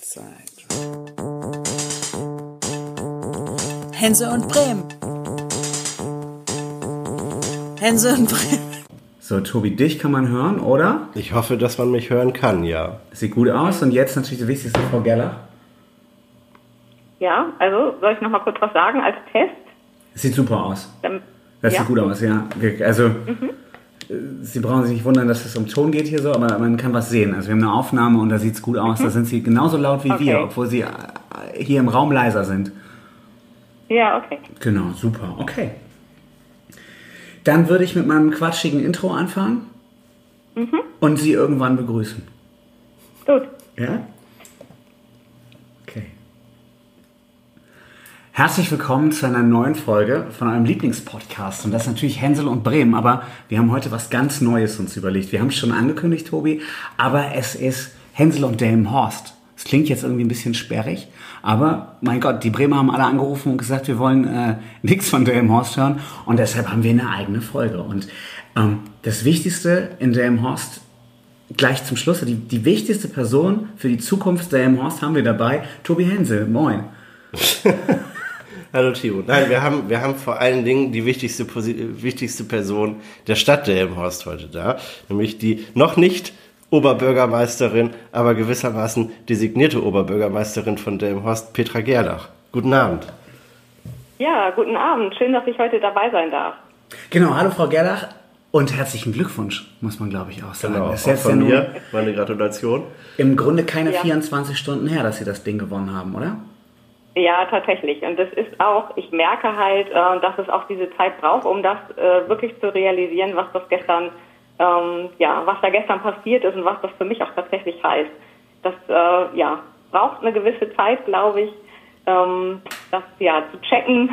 Zwei, Hense und Bremen. Hense und Bremen. So, Tobi, dich kann man hören, oder? Ich hoffe, dass man mich hören kann, ja. Sieht gut aus. Und jetzt natürlich das Wichtigste, Frau Geller. Ja, also soll ich noch mal kurz was sagen als Test? Sieht super aus. Dann, Das ja? sieht gut aus, ja. Also, äh, Sie brauchen sich nicht wundern, dass es um Ton geht hier so, aber man kann was sehen. Also wir haben eine Aufnahme und da sieht es gut aus. Da sind Sie genauso laut wie Okay. wir, obwohl Sie äh, hier im Raum leiser sind. Ja, okay. Genau, super. Okay. Dann würde ich mit meinem quatschigen Intro anfangen und Sie irgendwann begrüßen. Gut. Ja? Herzlich willkommen zu einer neuen Folge von eurem Lieblingspodcast. Und das ist natürlich Hänsel und Bremen. Aber wir haben heute was ganz Neues uns überlegt. Wir haben es schon angekündigt, Tobi. Aber es ist Hänsel und Delmenhorst. Es klingt jetzt irgendwie ein bisschen sperrig. Aber mein Gott, die Bremer haben alle angerufen und gesagt, wir wollen äh, nichts von Delmenhorst hören. Und deshalb haben wir eine eigene Folge. Und ähm, das Wichtigste in Delmenhorst gleich zum Schluss, die, die wichtigste Person für die Zukunft der Horst haben wir dabei, Tobi Hensel. Moin. Hallo Timo. Nein, wir haben, wir haben vor allen Dingen die wichtigste, wichtigste Person der Stadt Delmenhorst heute da, nämlich die noch nicht Oberbürgermeisterin, aber gewissermaßen designierte Oberbürgermeisterin von Delmenhorst, Petra Gerlach. Guten Abend. Ja, guten Abend. Schön, dass ich heute dabei sein darf. Genau, hallo Frau Gerlach und herzlichen Glückwunsch, muss man glaube ich auch sagen. Genau, Das ist auch ja von mir meine Gratulation. im Grunde keine Ja. 24 Stunden her, dass Sie das Ding gewonnen haben, oder? Ja, tatsächlich. Und das ist auch, ich merke halt, äh, dass es auch diese Zeit braucht, um das äh, wirklich zu realisieren, was das gestern, ähm, ja, was da gestern passiert ist und was das für mich auch tatsächlich heißt. Das, äh, ja, braucht eine gewisse Zeit, glaube ich, ähm, das ja zu checken,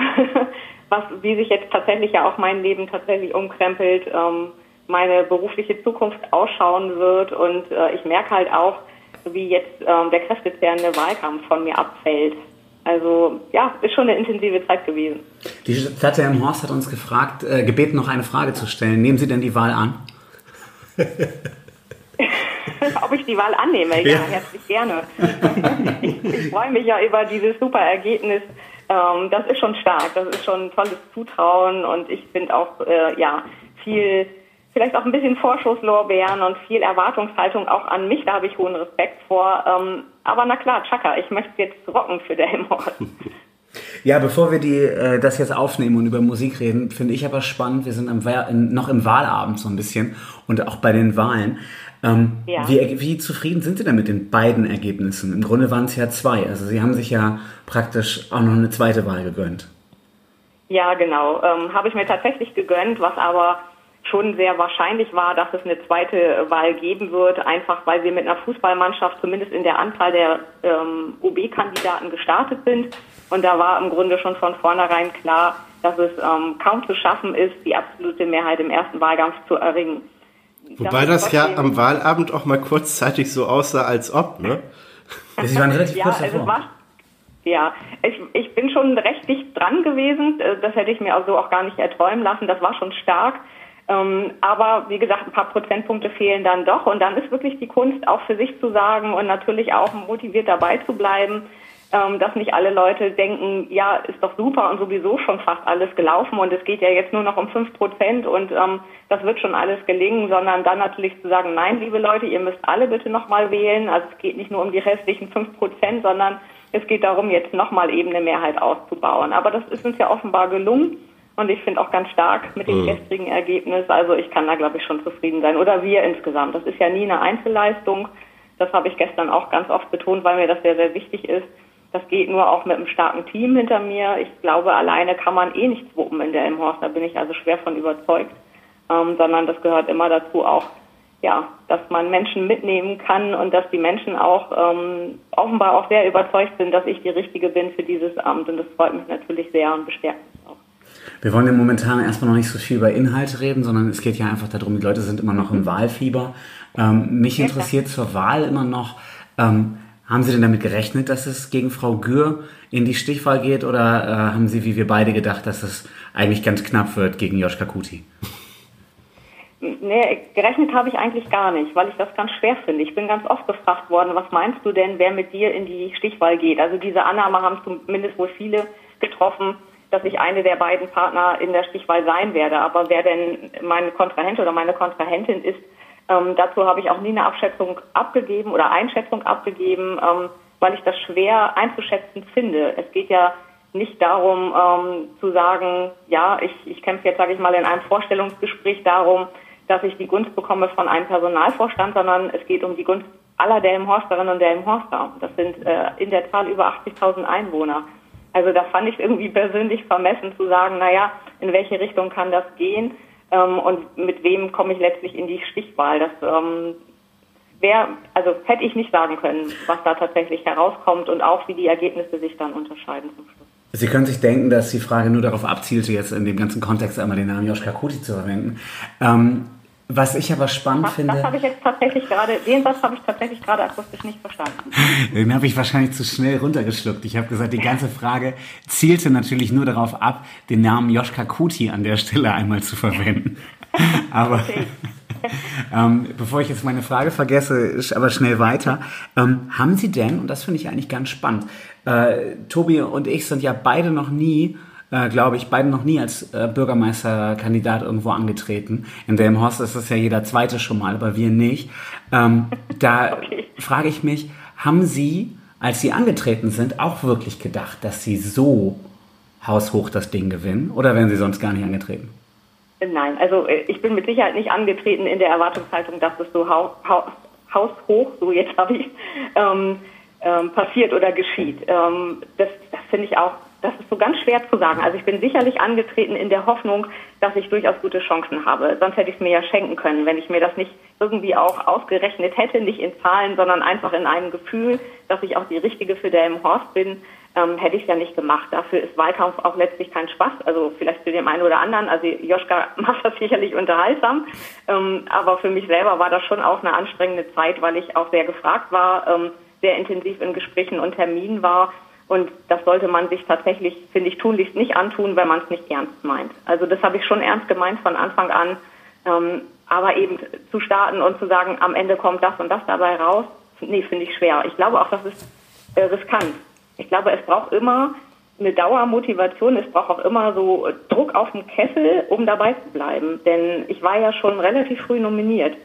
was, wie sich jetzt tatsächlich ja auch mein Leben tatsächlich umkrempelt, ähm, meine berufliche Zukunft ausschauen wird und ich merke halt auch, wie jetzt der kräftezehrende Wahlkampf von mir abfällt. Also ja, ist schon eine intensive Zeit gewesen. Die Stadt Horst hat uns gefragt, äh, gebeten, noch eine Frage zu stellen. Nehmen Sie denn die Wahl an? Ob ich die Wahl annehme? Ja, Ja. herzlich gerne. ich, ich freue mich ja über dieses super Ergebnis. Ähm, das ist schon stark, das ist schon ein tolles Zutrauen und ich finde auch, äh, ja, viel, vielleicht auch ein bisschen Vorschusslorbeeren und viel Erwartungshaltung auch an mich, da habe ich hohen Respekt vor. Ähm, aber na klar, Chaka, ich möchte jetzt rocken für Delmhorst. Ja, bevor wir die, äh, das jetzt aufnehmen und über Musik reden, finde ich aber spannend, wir sind in, noch im Wahlabend so ein bisschen und auch bei den Wahlen. Ähm, Ja. wie, wie zufrieden sind Sie denn mit den beiden Ergebnissen? Im Grunde waren es ja zwei. Also Sie haben sich ja praktisch auch noch eine zweite Wahl gegönnt. Ja, genau. Ähm, Habe ich mir tatsächlich gegönnt, was aber schon sehr wahrscheinlich war, dass es eine zweite Wahl geben wird, einfach weil wir mit einer Fußballmannschaft zumindest in der Anzahl der ähm, OB-Kandidaten gestartet sind. Und da war im Grunde schon von vornherein klar, dass es ähm, kaum zu schaffen ist, die absolute Mehrheit im ersten Wahlkampf zu erringen. Wobei Dass es das ja am Wahlabend auch mal kurzzeitig so aussah, als ob, ne? Sie waren relativ Ja, kurz also davor. ja, ich, ich bin schon recht dicht dran gewesen. Äh, Das hätte ich mir auch so auch gar nicht erträumen lassen. Das war schon stark. Ähm, aber wie gesagt, ein paar Prozentpunkte fehlen dann doch. Und dann ist wirklich die Kunst, auch für sich zu sagen und natürlich auch motiviert dabei zu bleiben, ähm, dass nicht alle Leute denken, ja, ist doch super und sowieso schon fast alles gelaufen und es geht ja jetzt nur noch um fünf Prozent und ähm, das wird schon alles gelingen, sondern dann natürlich zu sagen, nein, liebe Leute, ihr müsst alle bitte nochmal wählen. Also es geht nicht nur um die restlichen fünf Prozent, sondern es geht darum, jetzt nochmal eben eine Mehrheit auszubauen. Aber das ist uns ja offenbar gelungen. Und ich finde auch ganz stark mit dem gestrigen Ergebnis. Also ich kann da, glaube ich, schon zufrieden sein. Oder wir insgesamt. Das ist ja nie eine Einzelleistung. Das habe ich gestern auch ganz oft betont, weil mir das sehr, sehr wichtig ist. Das geht nur auch mit einem starken Team hinter mir. Ich glaube, alleine kann man eh nichts wuppen in der Imhorst. Da bin ich also schwer von überzeugt. Ähm, sondern das gehört immer dazu auch, ja, dass man Menschen mitnehmen kann und dass die Menschen auch ähm, offenbar auch sehr überzeugt sind, dass ich die Richtige bin für dieses Amt. Und das freut mich natürlich sehr und bestärkt. Wir wollen ja momentan erstmal noch nicht so viel über Inhalte reden, sondern es geht ja einfach darum, die Leute sind immer noch im Wahlfieber. Ähm, mich interessiert zur Wahl immer noch, ähm, haben Sie denn damit gerechnet, dass es gegen Frau Gür in die Stichwahl geht oder äh, haben Sie, wie wir beide, gedacht, dass es eigentlich ganz knapp wird gegen Joschka Kuti? Nee, gerechnet habe ich eigentlich gar nicht, weil ich das ganz schwer finde. Ich bin ganz oft gefragt worden, was meinst du denn, wer mit dir in die Stichwahl geht? Also diese Annahme haben zumindest wohl viele getroffen, dass ich eine der beiden Partner in der Stichwahl sein werde. Aber wer denn mein Kontrahent oder meine Kontrahentin ist, ähm, dazu habe ich auch nie eine Abschätzung abgegeben oder Einschätzung abgegeben, ähm, weil ich das schwer einzuschätzen finde. Es geht ja nicht darum ähm, zu sagen, ja, ich, ich kämpfe jetzt, sage ich mal, in einem Vorstellungsgespräch darum, dass ich die Gunst bekomme von einem Personalvorstand, sondern es geht um die Gunst aller Delmenhorsterinnen und Delmenhorster. Das sind äh, in der Zahl über 80.000 Einwohner. Also da fand ich es irgendwie persönlich vermessen zu sagen, naja, in welche Richtung kann das gehen ähm, und mit wem komme ich letztlich in die Stichwahl. Das ähm, wäre, also hätte ich nicht sagen können, was da tatsächlich herauskommt und auch wie die Ergebnisse sich dann unterscheiden zum Schluss. Sie können sich denken, dass die Frage nur darauf abzielte, jetzt in dem ganzen Kontext einmal den Namen Joschka Kuti zu verwenden. Ähm, was ich aber spannend das, finde. Das habe ich jetzt tatsächlich gerade, den Satz habe ich tatsächlich gerade akustisch nicht verstanden. Den habe ich wahrscheinlich zu schnell runtergeschluckt. Ich habe gesagt, die ganze Frage zielte natürlich nur darauf ab, den Namen Joschka Kuti an der Stelle einmal zu verwenden. Aber ähm, bevor ich jetzt meine Frage vergesse, aber schnell weiter. Ähm, haben Sie denn, und das finde ich eigentlich ganz spannend, äh, Tobi und ich sind ja beide noch nie äh, glaube ich, beide noch nie als äh, Bürgermeisterkandidat irgendwo angetreten. In Delmenhorst ist das ja jeder zweite schon mal, aber wir nicht. Ähm, da okay. frage ich mich, haben Sie, als Sie angetreten sind, auch wirklich gedacht, dass Sie so haushoch das Ding gewinnen? Oder wären Sie sonst gar nicht angetreten? Nein, also äh, ich bin mit Sicherheit nicht angetreten in der Erwartungshaltung, dass es so hau hau haushoch, so jetzt habe ich, ähm, ähm, passiert oder geschieht. Ähm, das das finde ich auch das ist so ganz schwer zu sagen. Also ich bin sicherlich angetreten in der Hoffnung, dass ich durchaus gute Chancen habe. Sonst hätte ich es mir ja schenken können, wenn ich mir das nicht irgendwie auch ausgerechnet hätte, nicht in Zahlen, sondern einfach in einem Gefühl, dass ich auch die Richtige für Delmenhorst bin, ähm, hätte ich es ja nicht gemacht. Dafür ist Wahlkampf auch letztlich kein Spaß. Also vielleicht für den einen oder anderen. Also Joschka macht das sicherlich unterhaltsam. Ähm, aber für mich selber war das schon auch eine anstrengende Zeit, weil ich auch sehr gefragt war, ähm, sehr intensiv in Gesprächen und Terminen war und das sollte man sich tatsächlich, finde ich, tunlichst nicht antun, wenn man es nicht ernst meint. Also das habe ich schon ernst gemeint von Anfang an. Ähm, aber eben zu starten und zu sagen, am Ende kommt das und das dabei raus, nee, finde ich schwer. Ich glaube auch, das ist äh, riskant. Ich glaube, es braucht immer eine Dauermotivation, es braucht auch immer so Druck auf dem Kessel, um dabei zu bleiben. Denn ich war ja schon relativ früh nominiert.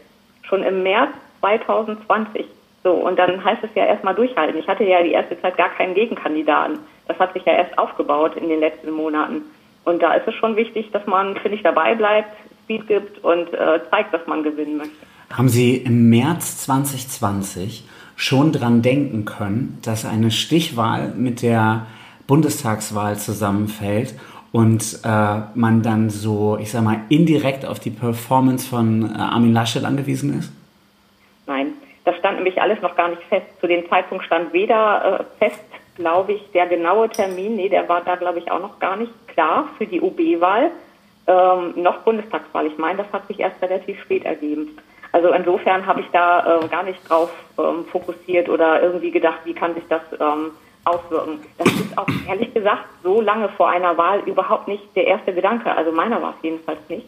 Schon im März 2020. So, und dann heißt es ja erstmal durchhalten. Ich hatte ja die erste Zeit gar keinen Gegenkandidaten. Das hat sich ja erst aufgebaut in den letzten Monaten. Und da ist es schon wichtig, dass man, finde ich, dabei bleibt, Speed gibt und äh, zeigt, dass man gewinnen möchte. Haben Sie im März 2020 schon dran denken können, dass eine Stichwahl mit der Bundestagswahl zusammenfällt und äh, man dann so, ich sag mal, indirekt auf die Performance von äh, Armin Laschet angewiesen ist? Nein, stand nämlich alles noch gar nicht fest. Zu dem Zeitpunkt stand weder äh, fest, glaube ich, der genaue Termin, nee, der war da, glaube ich, auch noch gar nicht klar für die OB-Wahl, ähm, noch Bundestagswahl. Ich meine, das hat sich erst relativ spät ergeben. Also insofern habe ich da äh, gar nicht drauf ähm, fokussiert oder irgendwie gedacht, wie kann sich das ähm, auswirken. Das ist auch ehrlich gesagt so lange vor einer Wahl überhaupt nicht der erste Gedanke. Also meiner war es jedenfalls nicht,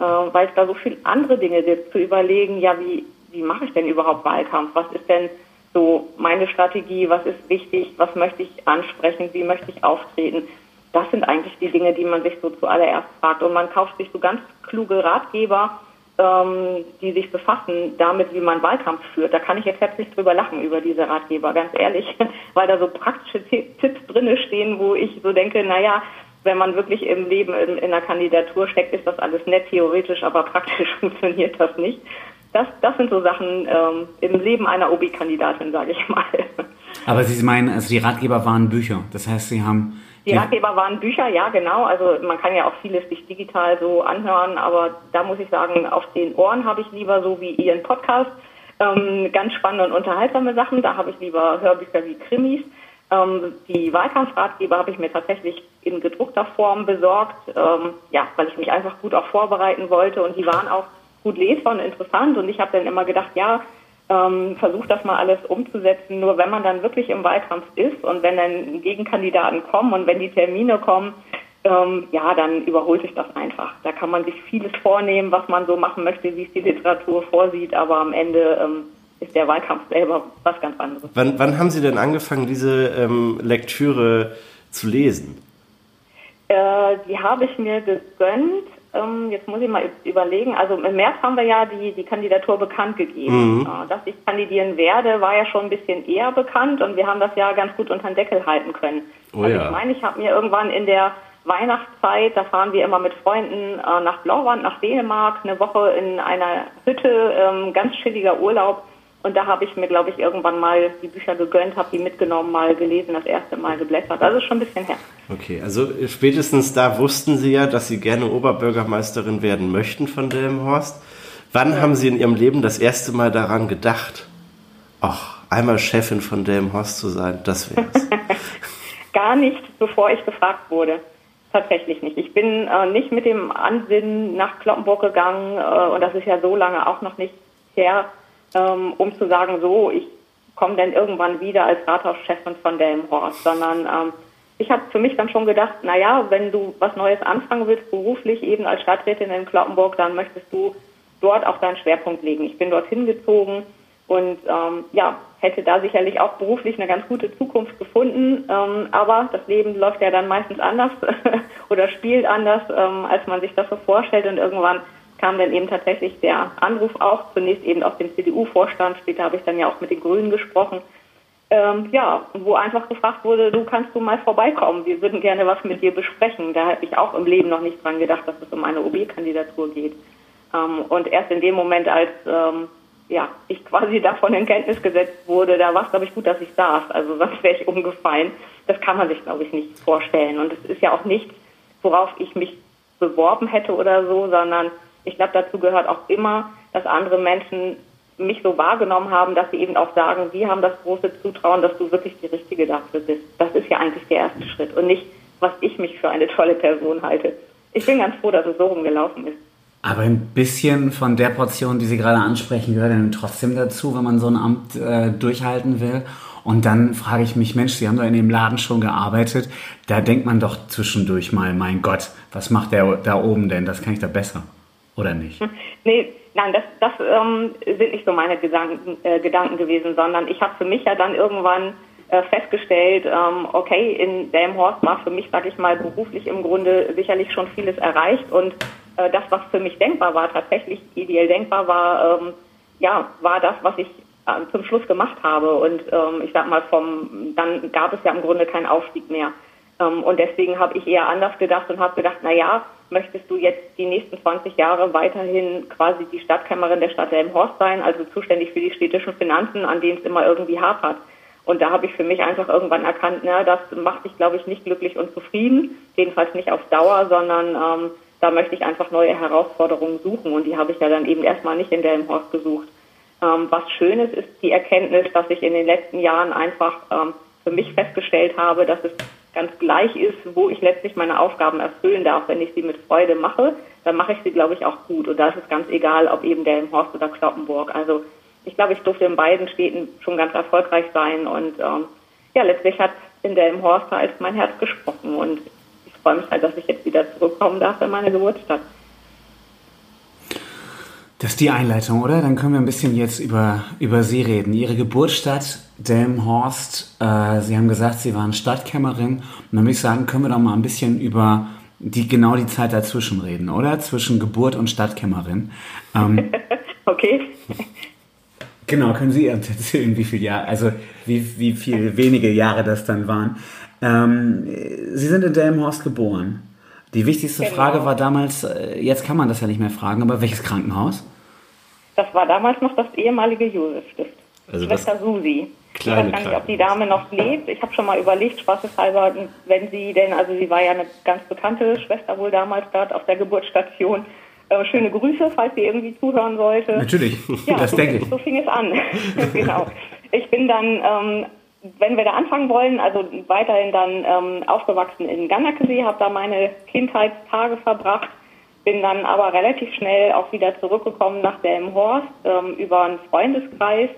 äh, weil es da so viele andere Dinge gibt, zu überlegen, ja, wie wie mache ich denn überhaupt Wahlkampf? Was ist denn so meine Strategie? Was ist wichtig? Was möchte ich ansprechen? Wie möchte ich auftreten? Das sind eigentlich die Dinge, die man sich so zuallererst fragt. Und man kauft sich so ganz kluge Ratgeber, ähm, die sich befassen damit, wie man Wahlkampf führt. Da kann ich jetzt herzlich drüber lachen, über diese Ratgeber, ganz ehrlich, weil da so praktische Tipps drinne stehen, wo ich so denke, naja, wenn man wirklich im Leben in, in einer Kandidatur steckt, ist das alles nett theoretisch, aber praktisch funktioniert das nicht das, das sind so Sachen ähm, im Leben einer OB-Kandidatin, sage ich mal. Aber Sie meinen, also die Ratgeber waren Bücher. Das heißt, Sie haben. Die, Ratgeber waren Bücher, ja, genau. Also man kann ja auch vieles sich digital so anhören, aber da muss ich sagen, auf den Ohren habe ich lieber so wie Ihren Podcast ähm, ganz spannende und unterhaltsame Sachen. Da habe ich lieber Hörbücher wie Krimis. Ähm, die Wahlkampfratgeber habe ich mir tatsächlich in gedruckter Form besorgt, ähm, ja, weil ich mich einfach gut auch vorbereiten wollte und die waren auch gut lesbar und interessant. Und ich habe dann immer gedacht, ja, ähm, versuch das mal alles umzusetzen. Nur wenn man dann wirklich im Wahlkampf ist und wenn dann Gegenkandidaten kommen und wenn die Termine kommen, ähm, ja, dann überholt sich das einfach. Da kann man sich vieles vornehmen, was man so machen möchte, wie es die Literatur vorsieht, aber am Ende ähm, ist der Wahlkampf selber was ganz anderes. Wann, wann haben Sie denn angefangen, diese ähm, Lektüre zu lesen? Äh, die habe ich mir gegönnt. Ähm, jetzt muss ich mal überlegen. Also im März haben wir ja die, die Kandidatur bekannt gegeben. Mhm. Äh, dass ich kandidieren werde, war ja schon ein bisschen eher bekannt und wir haben das ja ganz gut unter den Deckel halten können. Oh also ja. ich meine, ich habe mir irgendwann in der Weihnachtszeit, da fahren wir immer mit Freunden äh, nach Blauwand, nach Dänemark, eine Woche in einer Hütte, ähm, ganz chilliger Urlaub. Und da habe ich mir, glaube ich, irgendwann mal die Bücher gegönnt, habe die mitgenommen, mal gelesen, das erste Mal geblättert. Also ist schon ein bisschen her. Okay, also spätestens da wussten Sie ja, dass Sie gerne Oberbürgermeisterin werden möchten von Delmenhorst. Wann haben Sie in Ihrem Leben das erste Mal daran gedacht, ach, einmal Chefin von Delmenhorst zu sein, das wär's. Gar nicht, bevor ich gefragt wurde. Tatsächlich nicht. Ich bin äh, nicht mit dem Ansinnen nach Kloppenburg gegangen äh, und das ist ja so lange auch noch nicht her, ähm, um zu sagen, so, ich komme dann irgendwann wieder als Rathauschefin von Delmenhorst, sondern ähm, ich habe für mich dann schon gedacht, na ja, wenn du was Neues anfangen willst, beruflich eben als Stadträtin in Kloppenburg, dann möchtest du dort auch deinen Schwerpunkt legen. Ich bin dorthin gezogen und ähm, ja, hätte da sicherlich auch beruflich eine ganz gute Zukunft gefunden. Ähm, aber das Leben läuft ja dann meistens anders oder spielt anders, ähm, als man sich das so vorstellt. Und irgendwann kam dann eben tatsächlich der Anruf auch, zunächst eben aus dem CDU-Vorstand, später habe ich dann ja auch mit den Grünen gesprochen. Ähm, ja, wo einfach gefragt wurde, du kannst du mal vorbeikommen, wir würden gerne was mit dir besprechen. Da hätte ich auch im Leben noch nicht dran gedacht, dass es um eine OB-Kandidatur geht. Ähm, und erst in dem Moment, als ähm, ja, ich quasi davon in Kenntnis gesetzt wurde, da war es, glaube ich, gut, dass ich saß. Also sonst wäre ich umgefallen. Das kann man sich, glaube ich, nicht vorstellen. Und es ist ja auch nichts, worauf ich mich beworben hätte oder so, sondern ich glaube, dazu gehört auch immer, dass andere Menschen mich so wahrgenommen haben, dass sie eben auch sagen, sie haben das große Zutrauen, dass du wirklich die Richtige dafür bist. Das ist ja eigentlich der erste Schritt und nicht, was ich mich für eine tolle Person halte. Ich bin ganz froh, dass es so rumgelaufen ist. Aber ein bisschen von der Portion, die Sie gerade ansprechen, gehört dann trotzdem dazu, wenn man so ein Amt äh, durchhalten will. Und dann frage ich mich, Mensch, Sie haben doch in dem Laden schon gearbeitet. Da denkt man doch zwischendurch mal, mein Gott, was macht der da oben denn? Das kann ich da besser. Oder nicht? Nee, nein, das, das ähm, sind nicht so meine Gedanken, äh, Gedanken gewesen, sondern ich habe für mich ja dann irgendwann äh, festgestellt, ähm, okay, in Delmhorst war für mich, sag ich mal, beruflich im Grunde sicherlich schon vieles erreicht und äh, das, was für mich denkbar war, tatsächlich ideell denkbar war, ähm, ja, war das, was ich äh, zum Schluss gemacht habe. Und ähm, ich sag mal, vom dann gab es ja im Grunde keinen Aufstieg mehr. Ähm, und deswegen habe ich eher anders gedacht und habe gedacht, na ja, möchtest du jetzt die nächsten 20 Jahre weiterhin quasi die Stadtkämmerin der Stadt Delmenhorst sein, also zuständig für die städtischen Finanzen, an denen es immer irgendwie hapert. Und da habe ich für mich einfach irgendwann erkannt, na, das macht dich, glaube ich, nicht glücklich und zufrieden, jedenfalls nicht auf Dauer, sondern ähm, da möchte ich einfach neue Herausforderungen suchen und die habe ich ja dann eben erstmal nicht in Delmenhorst gesucht. Ähm, was Schönes ist die Erkenntnis, dass ich in den letzten Jahren einfach ähm, für mich festgestellt habe, dass es ganz gleich ist, wo ich letztlich meine Aufgaben erfüllen darf. Wenn ich sie mit Freude mache, dann mache ich sie, glaube ich, auch gut. Und da ist es ganz egal, ob eben Delmenhorst oder Kloppenburg. Also ich glaube, ich durfte in beiden Städten schon ganz erfolgreich sein. Und ähm, ja, letztlich hat in Delmenhorst halt mein Herz gesprochen. Und ich freue mich halt, dass ich jetzt wieder zurückkommen darf in meine Geburtsstadt. Das ist die Einleitung, oder? Dann können wir ein bisschen jetzt über, über Sie reden. Ihre Geburtsstadt, Delmenhorst. Äh, Sie haben gesagt, Sie waren Stadtkämmerin. Und dann würde ich sagen, können wir doch mal ein bisschen über die, genau die Zeit dazwischen reden, oder? Zwischen Geburt und Stadtkämmerin. Ähm, okay. Genau, können Sie erzählen, wie viel Jahre, also wie, wie viel wenige Jahre das dann waren. Ähm, Sie sind in Delmenhorst geboren. Die wichtigste Genau. Frage war damals, äh, jetzt kann man das ja nicht mehr fragen, aber welches Krankenhaus? Das war damals noch das ehemalige Josef-Stift. Also Schwester Susi. Kleine ich weiß gar nicht, ob die Dame noch lebt. Ich habe schon mal überlegt, spaßeshalber, wenn sie denn, also sie war ja eine ganz bekannte Schwester wohl damals dort auf der Geburtsstation. Äh, schöne Grüße, falls sie irgendwie zuhören sollte. Natürlich, Ja, das so, denke ich. so fing es an. genau. Ich bin dann, ähm, wenn wir da anfangen wollen, also weiterhin dann ähm, aufgewachsen in Ganakesee, habe da meine Kindheitstage verbracht, bin dann aber relativ schnell auch wieder zurückgekommen nach Delmenhorst ähm, über einen Freundeskreis,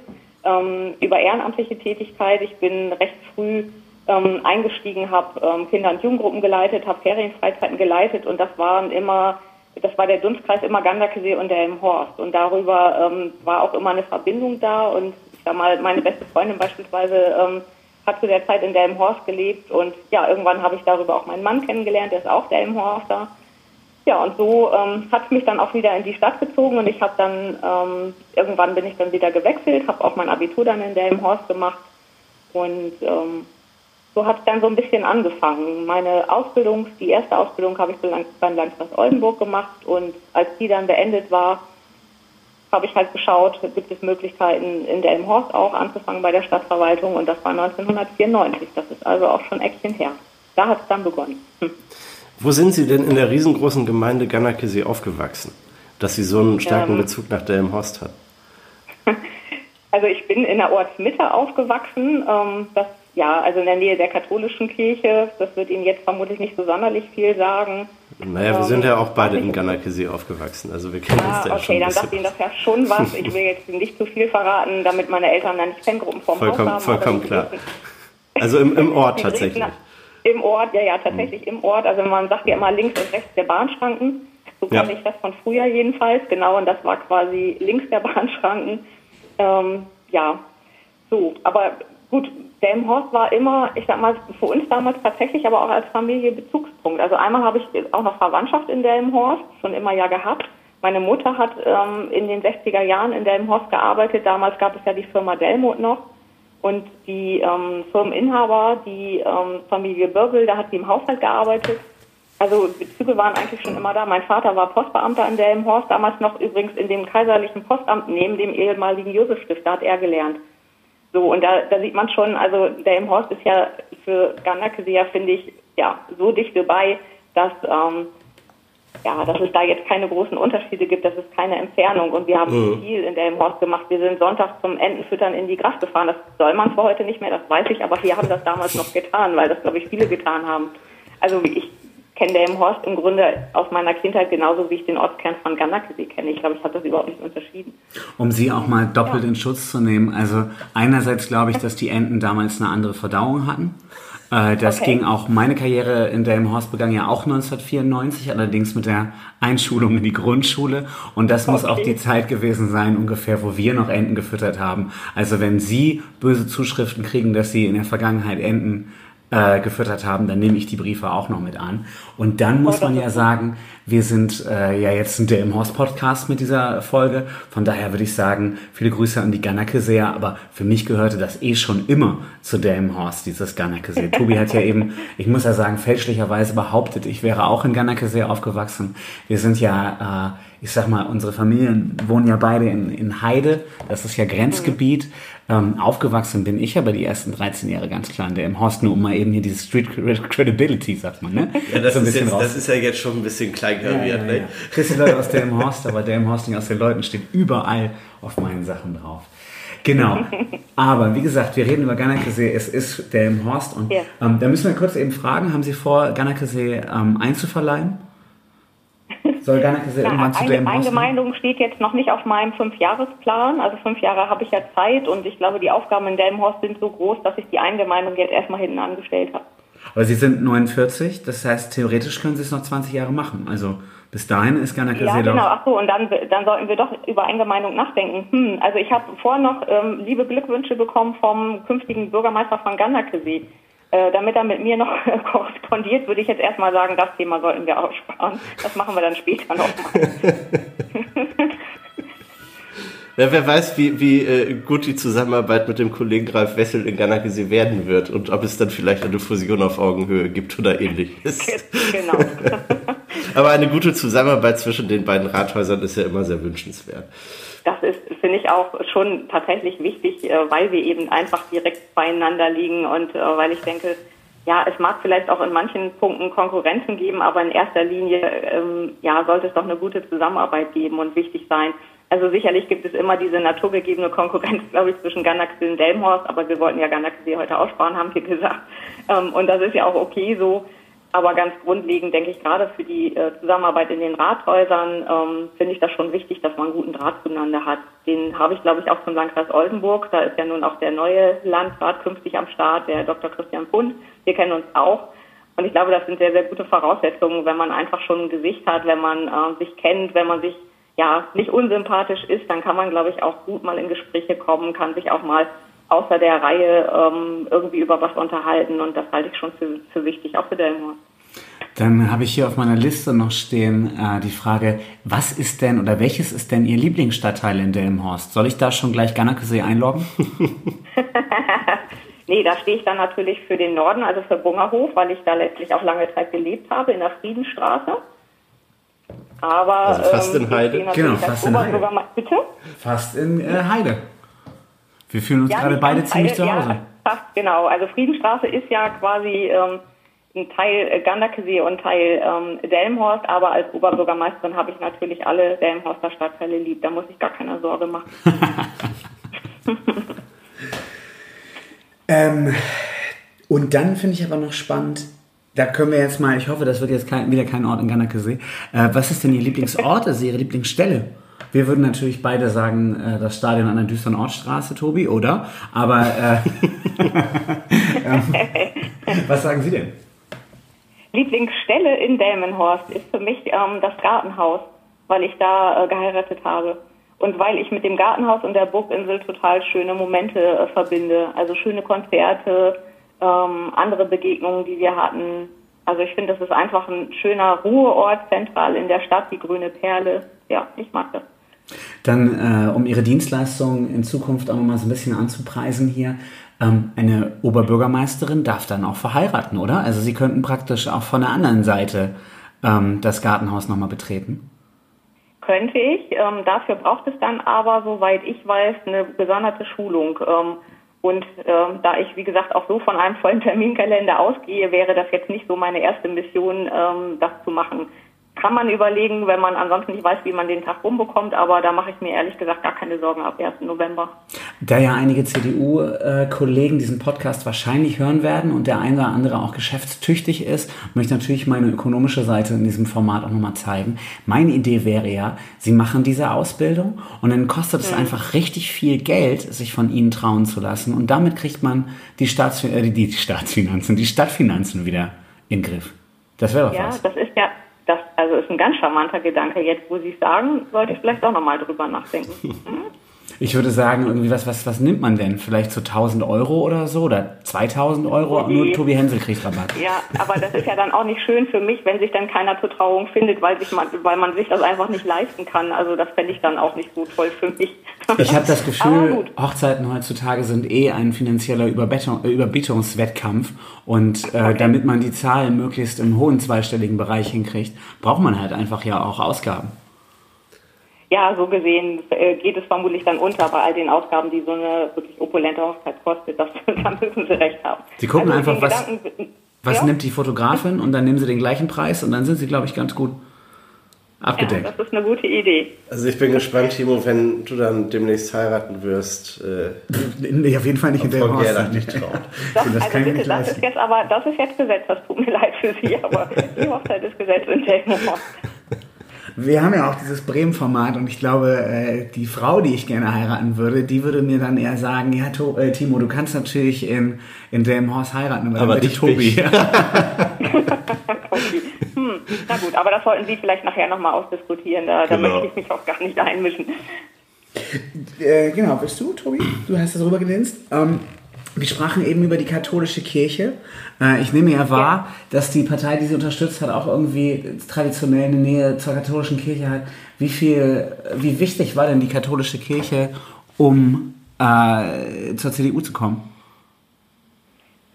ähm, über ehrenamtliche Tätigkeit. Ich bin recht früh ähm, eingestiegen, habe ähm, Kinder- und Jugendgruppen geleitet, habe Ferienfreizeiten geleitet und das waren immer, das war der Dunstkreis immer Ganderkesee und der im Horst und darüber ähm, war auch immer eine Verbindung da und sag mal, meine beste Freundin beispielsweise ähm, hat zu der Zeit in der im Horst gelebt und ja, irgendwann habe ich darüber auch meinen Mann kennengelernt, der ist auch der im Horster. Ja, und so ähm, hat mich dann auch wieder in die Stadt gezogen und ich habe dann, ähm, irgendwann bin ich dann wieder gewechselt, habe auch mein Abitur dann in der im Horst gemacht und ähm, so hat es dann so ein bisschen angefangen. Meine Ausbildung, die erste Ausbildung habe ich beim Landkreis Oldenburg gemacht und als die dann beendet war, habe ich halt geschaut, gibt es Möglichkeiten in der Horst auch anzufangen bei der Stadtverwaltung und das war 1994. Das ist also auch schon Eckchen her. Da hat es dann begonnen. Hm. Wo sind Sie denn in der riesengroßen Gemeinde Ganakesee aufgewachsen, dass Sie so einen starken ähm, Bezug nach Delmenhorst hat? Also ich bin in der Ortsmitte aufgewachsen. Ähm, das ja, also in der Nähe der katholischen Kirche. Das wird Ihnen jetzt vermutlich nicht so sonderlich viel sagen. Naja, wir ähm, sind ja auch beide in Ganakesee aufgewachsen, also wir kennen ah, uns da okay, schon. Okay, dann sagt Ihnen das ja schon was. Ich will jetzt nicht zu viel verraten, damit meine Eltern dann nicht Fangruppen vom vollkommen, Haus haben. Vollkommen klar. Also im, im Ort tatsächlich. Im Ort, ja, ja, tatsächlich im Ort. Also man sagt ja immer links und rechts der Bahnschranken. So ja. ich das von früher jedenfalls. Genau, und das war quasi links der Bahnschranken. Ähm, ja, so. Aber gut, Delmenhorst war immer, ich sag mal, für uns damals tatsächlich, aber auch als Familie Bezugspunkt. Also einmal habe ich auch noch Verwandtschaft in Delmenhorst, schon immer ja gehabt. Meine Mutter hat ähm, in den 60er Jahren in Delmenhorst gearbeitet. Damals gab es ja die Firma Delmut noch. Und die ähm, Firmeninhaber, die ähm, Familie Börbel, da hat sie im Haushalt gearbeitet. Also Bezüge waren eigentlich schon immer da. Mein Vater war Postbeamter in Delmenhorst, damals noch übrigens in dem kaiserlichen Postamt neben dem ehemaligen Josefstift. Da hat er gelernt. So, und da, da sieht man schon, also der im Horst ist ja für Ganakesea, finde ich, ja, so dicht dabei, dass, ähm, ja, dass es da jetzt keine großen Unterschiede gibt, das ist keine Entfernung und wir haben mhm. viel in der im Horst gemacht. Wir sind Sonntag zum Entenfüttern in die Gras gefahren. Das soll man zwar heute nicht mehr, das weiß ich, aber wir haben das damals noch getan, weil das, glaube ich, viele getan haben. Also ich kenne der im Horst im Grunde aus meiner Kindheit genauso wie ich den Ortskern von Ganakesee kenne. Ich glaube, ich habe das überhaupt nicht unterschieden. Um sie auch mal doppelt ja. in Schutz zu nehmen. Also einerseits glaube ich, dass die Enten damals eine andere Verdauung hatten. Äh, das okay. ging auch, meine Karriere in der im Horst begann ja auch 1994, allerdings mit der Einschulung in die Grundschule. Und das okay. muss auch die Zeit gewesen sein, ungefähr, wo wir noch Enten gefüttert haben. Also wenn Sie böse Zuschriften kriegen, dass Sie in der Vergangenheit Enten äh, gefüttert haben, dann nehme ich die Briefe auch noch mit an. Und dann muss man ja sagen, wir sind äh, ja jetzt ein im Horst Podcast mit dieser Folge. Von daher würde ich sagen, viele Grüße an die Ganacke aber für mich gehörte das eh schon immer zu der im Horst, dieses Ganacke Tobi hat ja eben, ich muss ja sagen, fälschlicherweise behauptet, ich wäre auch in Ganacke aufgewachsen. Wir sind ja äh, ich sag mal, unsere Familien wohnen ja beide in, in Heide, das ist ja Grenzgebiet. Ähm, aufgewachsen bin ich aber die ersten 13 Jahre ganz klar in der im Horst, nur um mal eben hier diese Street Credibility, sagt man, ne? Ja, das, so ist, jetzt, das ist ja jetzt schon ein bisschen kleinkariert, ja, ja, ne? Ja. Die Leute aus der im Horst, aber der im Hosting aus den Leuten steht überall auf meinen Sachen drauf. Genau. Aber wie gesagt, wir reden über Ganakesee. Es ist der im Horst. Und ja. ähm, da müssen wir kurz eben fragen, haben Sie vor, Ganakesee ähm, einzuverleihen? Soll Ganakesee irgendwann zu dem Eingemeindung steht jetzt noch nicht auf meinem Fünfjahresplan. Also fünf Jahre habe ich ja Zeit und ich glaube, die Aufgaben in Delmenhorst sind so groß, dass ich die Eingemeindung jetzt erstmal hinten angestellt habe. Aber Sie sind 49, das heißt, theoretisch können Sie es noch 20 Jahre machen. Also bis dahin ist Ganakesee Ja, genau. Ach so, und dann, dann sollten wir doch über Eingemeindung nachdenken. Hm, also ich habe vorher noch ähm, liebe Glückwünsche bekommen vom künftigen Bürgermeister von Ganakesee. Äh, damit er mit mir noch korrespondiert, würde ich jetzt erstmal sagen, das Thema sollten wir aussparen. Das machen wir dann später nochmal. Ja, wer weiß, wie, wie äh, gut die Zusammenarbeit mit dem Kollegen Ralf Wessel in Ganakesee werden wird und ob es dann vielleicht eine Fusion auf Augenhöhe gibt oder ähnliches. Genau. Aber eine gute Zusammenarbeit zwischen den beiden Rathäusern ist ja immer sehr wünschenswert. Das ist, finde ich, auch schon tatsächlich wichtig, äh, weil wir eben einfach direkt beieinander liegen und äh, weil ich denke, ja, es mag vielleicht auch in manchen Punkten Konkurrenzen geben, aber in erster Linie ähm, ja, sollte es doch eine gute Zusammenarbeit geben und wichtig sein. Also sicherlich gibt es immer diese naturgegebene Konkurrenz, glaube ich, zwischen Ganaxel und Delmhorst, aber wir wollten ja Ganaxel heute aussparen, haben wir gesagt. Ähm, und das ist ja auch okay so. Aber ganz grundlegend denke ich gerade für die äh, Zusammenarbeit in den Rathäusern ähm, finde ich das schon wichtig, dass man einen guten Draht zueinander hat. Den habe ich, glaube ich, auch zum Landkreis Oldenburg. Da ist ja nun auch der neue Landrat künftig am Start, der Dr. Christian Pund. Wir kennen uns auch. Und ich glaube, das sind sehr, sehr gute Voraussetzungen, wenn man einfach schon ein Gesicht hat, wenn man äh, sich kennt, wenn man sich ja nicht unsympathisch ist, dann kann man, glaube ich, auch gut mal in Gespräche kommen, kann sich auch mal außer der Reihe ähm, irgendwie über was unterhalten und das halte ich schon für, für wichtig, auch für Delmhorst. Dann habe ich hier auf meiner Liste noch stehen äh, die Frage, was ist denn oder welches ist denn Ihr Lieblingsstadtteil in Delmenhorst? Soll ich da schon gleich Gannakesee einloggen? nee, da stehe ich dann natürlich für den Norden, also für Bungerhof, weil ich da letztlich auch lange Zeit gelebt habe, in der Friedenstraße. Aber also fast ähm, in Heide. Genau, fast in Heide. Bitte? Fast in äh, Heide. Wir fühlen uns ja, gerade beide ziemlich zu Hause. Ja, fast, genau. Also Friedenstraße ist ja quasi ähm, ein Teil äh, Ganderkesee und Teil ähm, Delmhorst, aber als Oberbürgermeisterin habe ich natürlich alle Delmhorster Stadtteile lieb. Da muss ich gar keine Sorge machen. ähm, und dann finde ich aber noch spannend, da können wir jetzt mal, ich hoffe, das wird jetzt kein, wieder kein Ort in Ganderkesee. Äh, was ist denn Ihr Lieblingsort, also Ihre Lieblingsstelle? Wir würden natürlich beide sagen, äh, das Stadion an der düsteren Ortsstraße, Tobi, oder? Aber äh, ähm, was sagen Sie denn? Lieblingsstelle in Delmenhorst ist für mich ähm, das Gartenhaus, weil ich da äh, geheiratet habe. Und weil ich mit dem Gartenhaus und der Burginsel total schöne Momente äh, verbinde. Also schöne Konzerte, ähm, andere Begegnungen, die wir hatten. Also ich finde, das ist einfach ein schöner Ruheort, zentral in der Stadt, die grüne Perle. Ja, ich mag das. Dann, äh, um Ihre Dienstleistung in Zukunft auch nochmal so ein bisschen anzupreisen hier, ähm, eine Oberbürgermeisterin darf dann auch verheiraten, oder? Also Sie könnten praktisch auch von der anderen Seite ähm, das Gartenhaus nochmal betreten. Könnte ich. Ähm, dafür braucht es dann aber, soweit ich weiß, eine gesonderte Schulung. Ähm, und ähm, da ich, wie gesagt, auch so von einem vollen Terminkalender ausgehe, wäre das jetzt nicht so meine erste Mission, ähm, das zu machen kann man überlegen, wenn man ansonsten nicht weiß, wie man den Tag rumbekommt, aber da mache ich mir ehrlich gesagt gar keine Sorgen ab 1. November. Da ja einige CDU-Kollegen diesen Podcast wahrscheinlich hören werden und der eine oder andere auch geschäftstüchtig ist, möchte ich natürlich meine ökonomische Seite in diesem Format auch nochmal zeigen. Meine Idee wäre ja, Sie machen diese Ausbildung und dann kostet es mhm. einfach richtig viel Geld, sich von Ihnen trauen zu lassen und damit kriegt man die, Staats äh, die Staatsfinanzen, die Stadtfinanzen wieder in den Griff. Das wäre doch ja, was. Ja, das ist ja also ist ein ganz charmanter Gedanke. Jetzt, wo Sie es sagen, sollte ich vielleicht auch nochmal drüber nachdenken. Mhm. Ich würde sagen, irgendwie, was, was, was nimmt man denn? Vielleicht so 1000 Euro oder so oder 2000 Euro? Okay. Nur Tobi Hensel kriegt Rabatt. Ja, aber das ist ja dann auch nicht schön für mich, wenn sich dann keiner zur Trauung findet, weil, sich man, weil man sich das einfach nicht leisten kann. Also das fände ich dann auch nicht so toll für mich. Ich habe das Gefühl, Hochzeiten heutzutage sind eh ein finanzieller Überbietungswettkampf. Und äh, okay. damit man die Zahlen möglichst im hohen zweistelligen Bereich hinkriegt, braucht man halt einfach ja auch Ausgaben ja, so gesehen äh, geht es vermutlich dann unter bei all den Ausgaben, die so eine wirklich opulente Hochzeit kostet. Das, da müssen Sie recht haben. Sie gucken also einfach, was, was ja? nimmt die Fotografin und dann nehmen Sie den gleichen Preis und dann sind Sie, glaube ich, ganz gut abgedeckt. Ja, das ist eine gute Idee. Also ich bin gespannt, Timo, wenn du dann demnächst heiraten wirst. Äh, nee, auf jeden Fall nicht in der Hochzeit. Nicht traut. Doch, das, also bitte, das ist jetzt aber, das ist jetzt Gesetz, das tut mir leid für Sie, aber die Hochzeit ist Gesetz in der Hochzeit. Wir haben ja auch dieses Bremen-Format und ich glaube, äh, die Frau, die ich gerne heiraten würde, die würde mir dann eher sagen, ja, to äh, Timo, du kannst natürlich in, in Delmenhorst heiraten, aber, aber nicht Tobi. hm, na gut, aber das sollten Sie vielleicht nachher nochmal ausdiskutieren, da, genau. da möchte ich mich auch gar nicht einmischen. Äh, genau, bist du, Tobi? Du hast darüber gedinst. Ähm, wir sprachen eben über die katholische Kirche. Äh, ich nehme ja wahr, dass die Partei, die sie unterstützt hat, auch irgendwie traditionell eine Nähe zur katholischen Kirche hat. Wie viel, wie wichtig war denn die katholische Kirche, um äh, zur CDU zu kommen?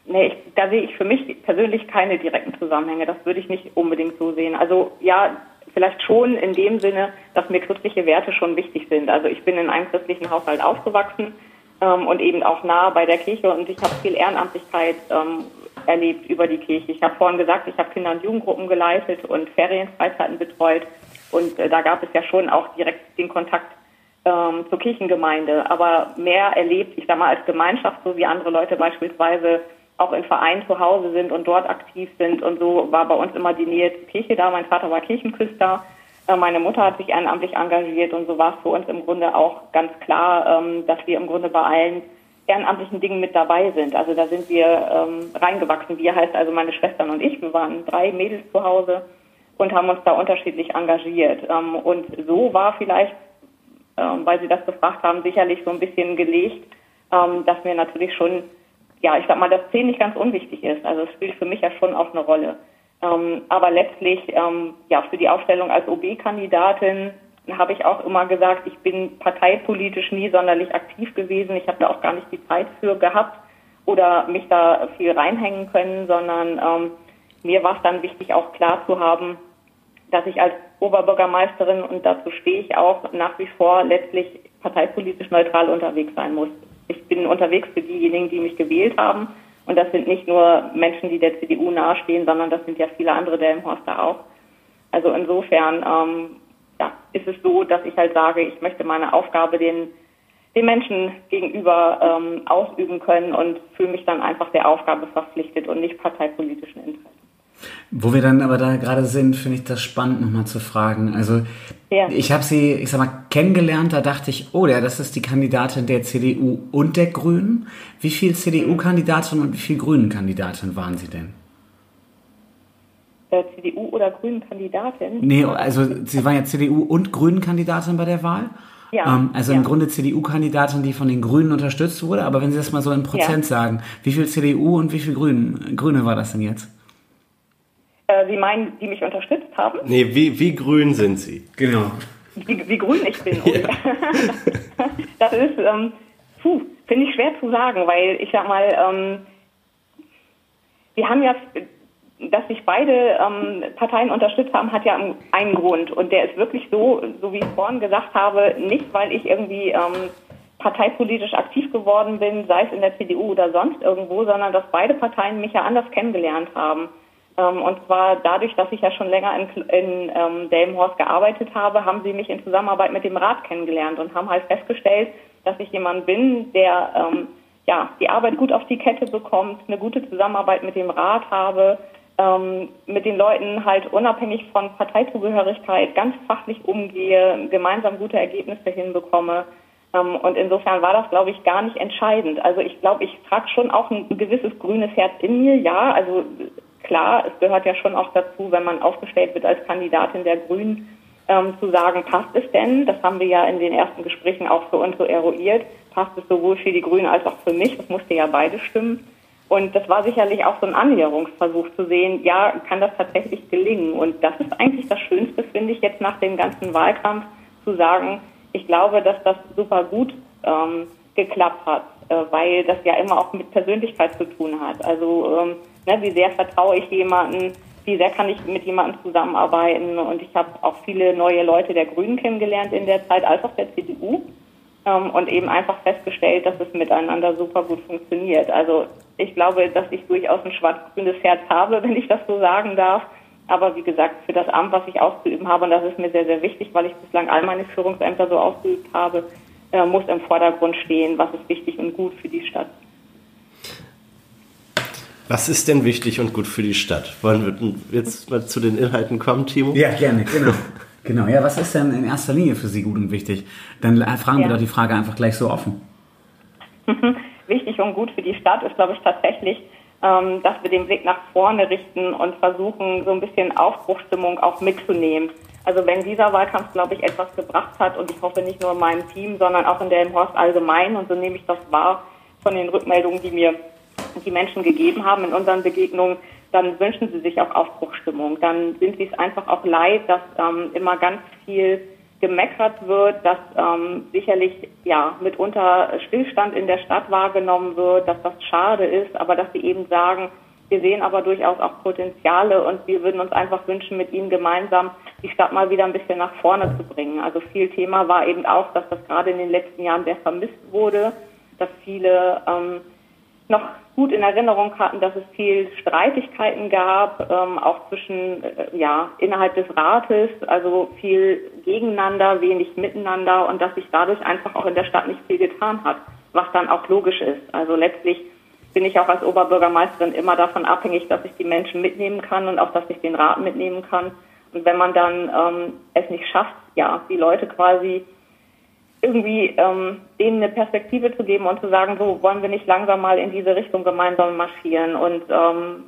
Nee, ich, da sehe ich für mich persönlich keine direkten Zusammenhänge. Das würde ich nicht unbedingt so sehen. Also ja, vielleicht schon in dem Sinne, dass mir christliche Werte schon wichtig sind. Also ich bin in einem christlichen Haushalt aufgewachsen ähm, und eben auch nah bei der Kirche und ich habe viel Ehrenamtlichkeit ähm, erlebt über die Kirche. Ich habe vorhin gesagt, ich habe Kinder- und Jugendgruppen geleitet und Ferienfreizeiten betreut und äh, da gab es ja schon auch direkt den Kontakt ähm, zur Kirchengemeinde, aber mehr erlebt, ich sag mal, als Gemeinschaft, so wie andere Leute beispielsweise auch in Vereinen zu Hause sind und dort aktiv sind. Und so war bei uns immer die Nähe zur Kirche da. Mein Vater war Kirchenküster. Äh, meine Mutter hat sich ehrenamtlich engagiert und so war es für uns im Grunde auch ganz klar, ähm, dass wir im Grunde bei allen ehrenamtlichen Dingen mit dabei sind. Also da sind wir ähm, reingewachsen. Wir heißt also meine Schwestern und ich. Wir waren drei Mädels zu Hause und haben uns da unterschiedlich engagiert. Ähm, und so war vielleicht, weil Sie das gefragt haben, sicherlich so ein bisschen gelegt, dass mir natürlich schon, ja, ich sag mal, das Zehn nicht ganz unwichtig ist. Also es spielt für mich ja schon auch eine Rolle. Ähm, aber letztlich, ähm, ja, für die Aufstellung als OB-Kandidatin habe ich auch immer gesagt, ich bin parteipolitisch nie sonderlich aktiv gewesen. Ich habe da auch gar nicht die Zeit für gehabt oder mich da viel reinhängen können, sondern ähm, mir war es dann wichtig, auch klar zu haben, dass ich als Oberbürgermeisterin, und dazu stehe ich auch nach wie vor, letztlich parteipolitisch neutral unterwegs sein muss. Ich bin unterwegs für diejenigen, die mich gewählt haben. Und das sind nicht nur Menschen, die der CDU nahestehen, sondern das sind ja viele andere Delmenhorster auch. Also insofern ähm, ja, ist es so, dass ich halt sage, ich möchte meine Aufgabe den, den Menschen gegenüber ähm, ausüben können und fühle mich dann einfach der Aufgabe verpflichtet und nicht parteipolitischen Interessen. Wo wir dann aber da gerade sind, finde ich das spannend, nochmal zu fragen. Also ja. ich habe sie, ich sag mal, kennengelernt, da dachte ich, oh ja, das ist die Kandidatin der CDU und der Grünen. Wie viel CDU-Kandidatin und wie viel Grünen-Kandidatin waren sie denn? Äh, CDU oder Grünen-Kandidatin? Nee, also sie waren ja CDU und Grünen-Kandidatin bei der Wahl. Ja, ähm, also ja. im Grunde CDU-Kandidatin, die von den Grünen unterstützt wurde. Aber wenn Sie das mal so in Prozent ja. sagen, wie viel CDU und wie viel Grünen, Grüne war das denn jetzt? Äh, Sie meinen, die mich unterstützt haben? Nee, wie, wie grün sind Sie? Genau. Wie, wie grün ich bin. Ja. das ist, ähm, puh, finde ich schwer zu sagen, weil ich sag mal, ähm, wir haben ja, dass sich beide ähm, Parteien unterstützt haben, hat ja einen Grund. Und der ist wirklich so, so wie ich vorhin gesagt habe, nicht, weil ich irgendwie ähm, parteipolitisch aktiv geworden bin, sei es in der CDU oder sonst irgendwo, sondern dass beide Parteien mich ja anders kennengelernt haben. Ähm, und zwar dadurch, dass ich ja schon länger in, in ähm, Delmenhorst gearbeitet habe, haben sie mich in Zusammenarbeit mit dem Rat kennengelernt und haben halt festgestellt, dass ich jemand bin, der ähm, ja die Arbeit gut auf die Kette bekommt, eine gute Zusammenarbeit mit dem Rat habe, ähm, mit den Leuten halt unabhängig von Parteizugehörigkeit ganz fachlich umgehe, gemeinsam gute Ergebnisse hinbekomme. Ähm, und insofern war das, glaube ich, gar nicht entscheidend. Also ich glaube, ich trage schon auch ein gewisses grünes Herz in mir, ja. Also klar, es gehört ja schon auch dazu, wenn man aufgestellt wird als Kandidatin der Grünen, ähm, zu sagen, passt es denn? Das haben wir ja in den ersten Gesprächen auch für uns so eruiert. Passt es sowohl für die Grünen als auch für mich? Das musste ja beide stimmen. Und das war sicherlich auch so ein Annäherungsversuch zu sehen, ja, kann das tatsächlich gelingen? Und das ist eigentlich das Schönste, finde ich, jetzt nach dem ganzen Wahlkampf zu sagen, ich glaube, dass das super gut ähm, geklappt hat, äh, weil das ja immer auch mit Persönlichkeit zu tun hat. Also ähm, Ne, wie sehr vertraue ich jemanden, wie sehr kann ich mit jemandem zusammenarbeiten. Und ich habe auch viele neue Leute der Grünen kennengelernt in der Zeit, als auch der CDU. Ähm, und eben einfach festgestellt, dass es miteinander super gut funktioniert. Also ich glaube, dass ich durchaus ein schwarz-grünes Herz habe, wenn ich das so sagen darf. Aber wie gesagt, für das Amt, was ich auszuüben habe, und das ist mir sehr, sehr wichtig, weil ich bislang all meine Führungsämter so ausgeübt habe, äh, muss im Vordergrund stehen, was ist wichtig und gut für die Stadt. Was ist denn wichtig und gut für die Stadt? Wollen wir jetzt mal zu den Inhalten kommen, Timo? Ja, gerne, genau. Genau, ja, was ist denn in erster Linie für Sie gut und wichtig? Dann fragen ja. wir doch die Frage einfach gleich so offen. wichtig und gut für die Stadt ist, glaube ich, tatsächlich, ähm, dass wir den Blick nach vorne richten und versuchen, so ein bisschen Aufbruchstimmung auch mitzunehmen. Also wenn dieser Wahlkampf, glaube ich, etwas gebracht hat und ich hoffe nicht nur in meinem Team, sondern auch in der im Horst allgemein und so nehme ich das wahr von den Rückmeldungen, die mir die Menschen gegeben haben in unseren Begegnungen, dann wünschen sie sich auch Aufbruchstimmung. Dann sind sie es einfach auch leid, dass ähm, immer ganz viel gemeckert wird, dass ähm, sicherlich ja mitunter Stillstand in der Stadt wahrgenommen wird, dass das schade ist, aber dass sie eben sagen, wir sehen aber durchaus auch Potenziale und wir würden uns einfach wünschen, mit ihnen gemeinsam die Stadt mal wieder ein bisschen nach vorne zu bringen. Also viel Thema war eben auch, dass das gerade in den letzten Jahren sehr vermisst wurde, dass viele ähm, noch gut in Erinnerung hatten, dass es viel Streitigkeiten gab, ähm, auch zwischen, äh, ja, innerhalb des Rates, also viel gegeneinander, wenig miteinander und dass sich dadurch einfach auch in der Stadt nicht viel getan hat, was dann auch logisch ist. Also letztlich bin ich auch als Oberbürgermeisterin immer davon abhängig, dass ich die Menschen mitnehmen kann und auch, dass ich den Rat mitnehmen kann. Und wenn man dann ähm, es nicht schafft, ja, die Leute quasi irgendwie ähm, denen eine Perspektive zu geben und zu sagen, so wollen wir nicht langsam mal in diese Richtung gemeinsam marschieren. Und ähm,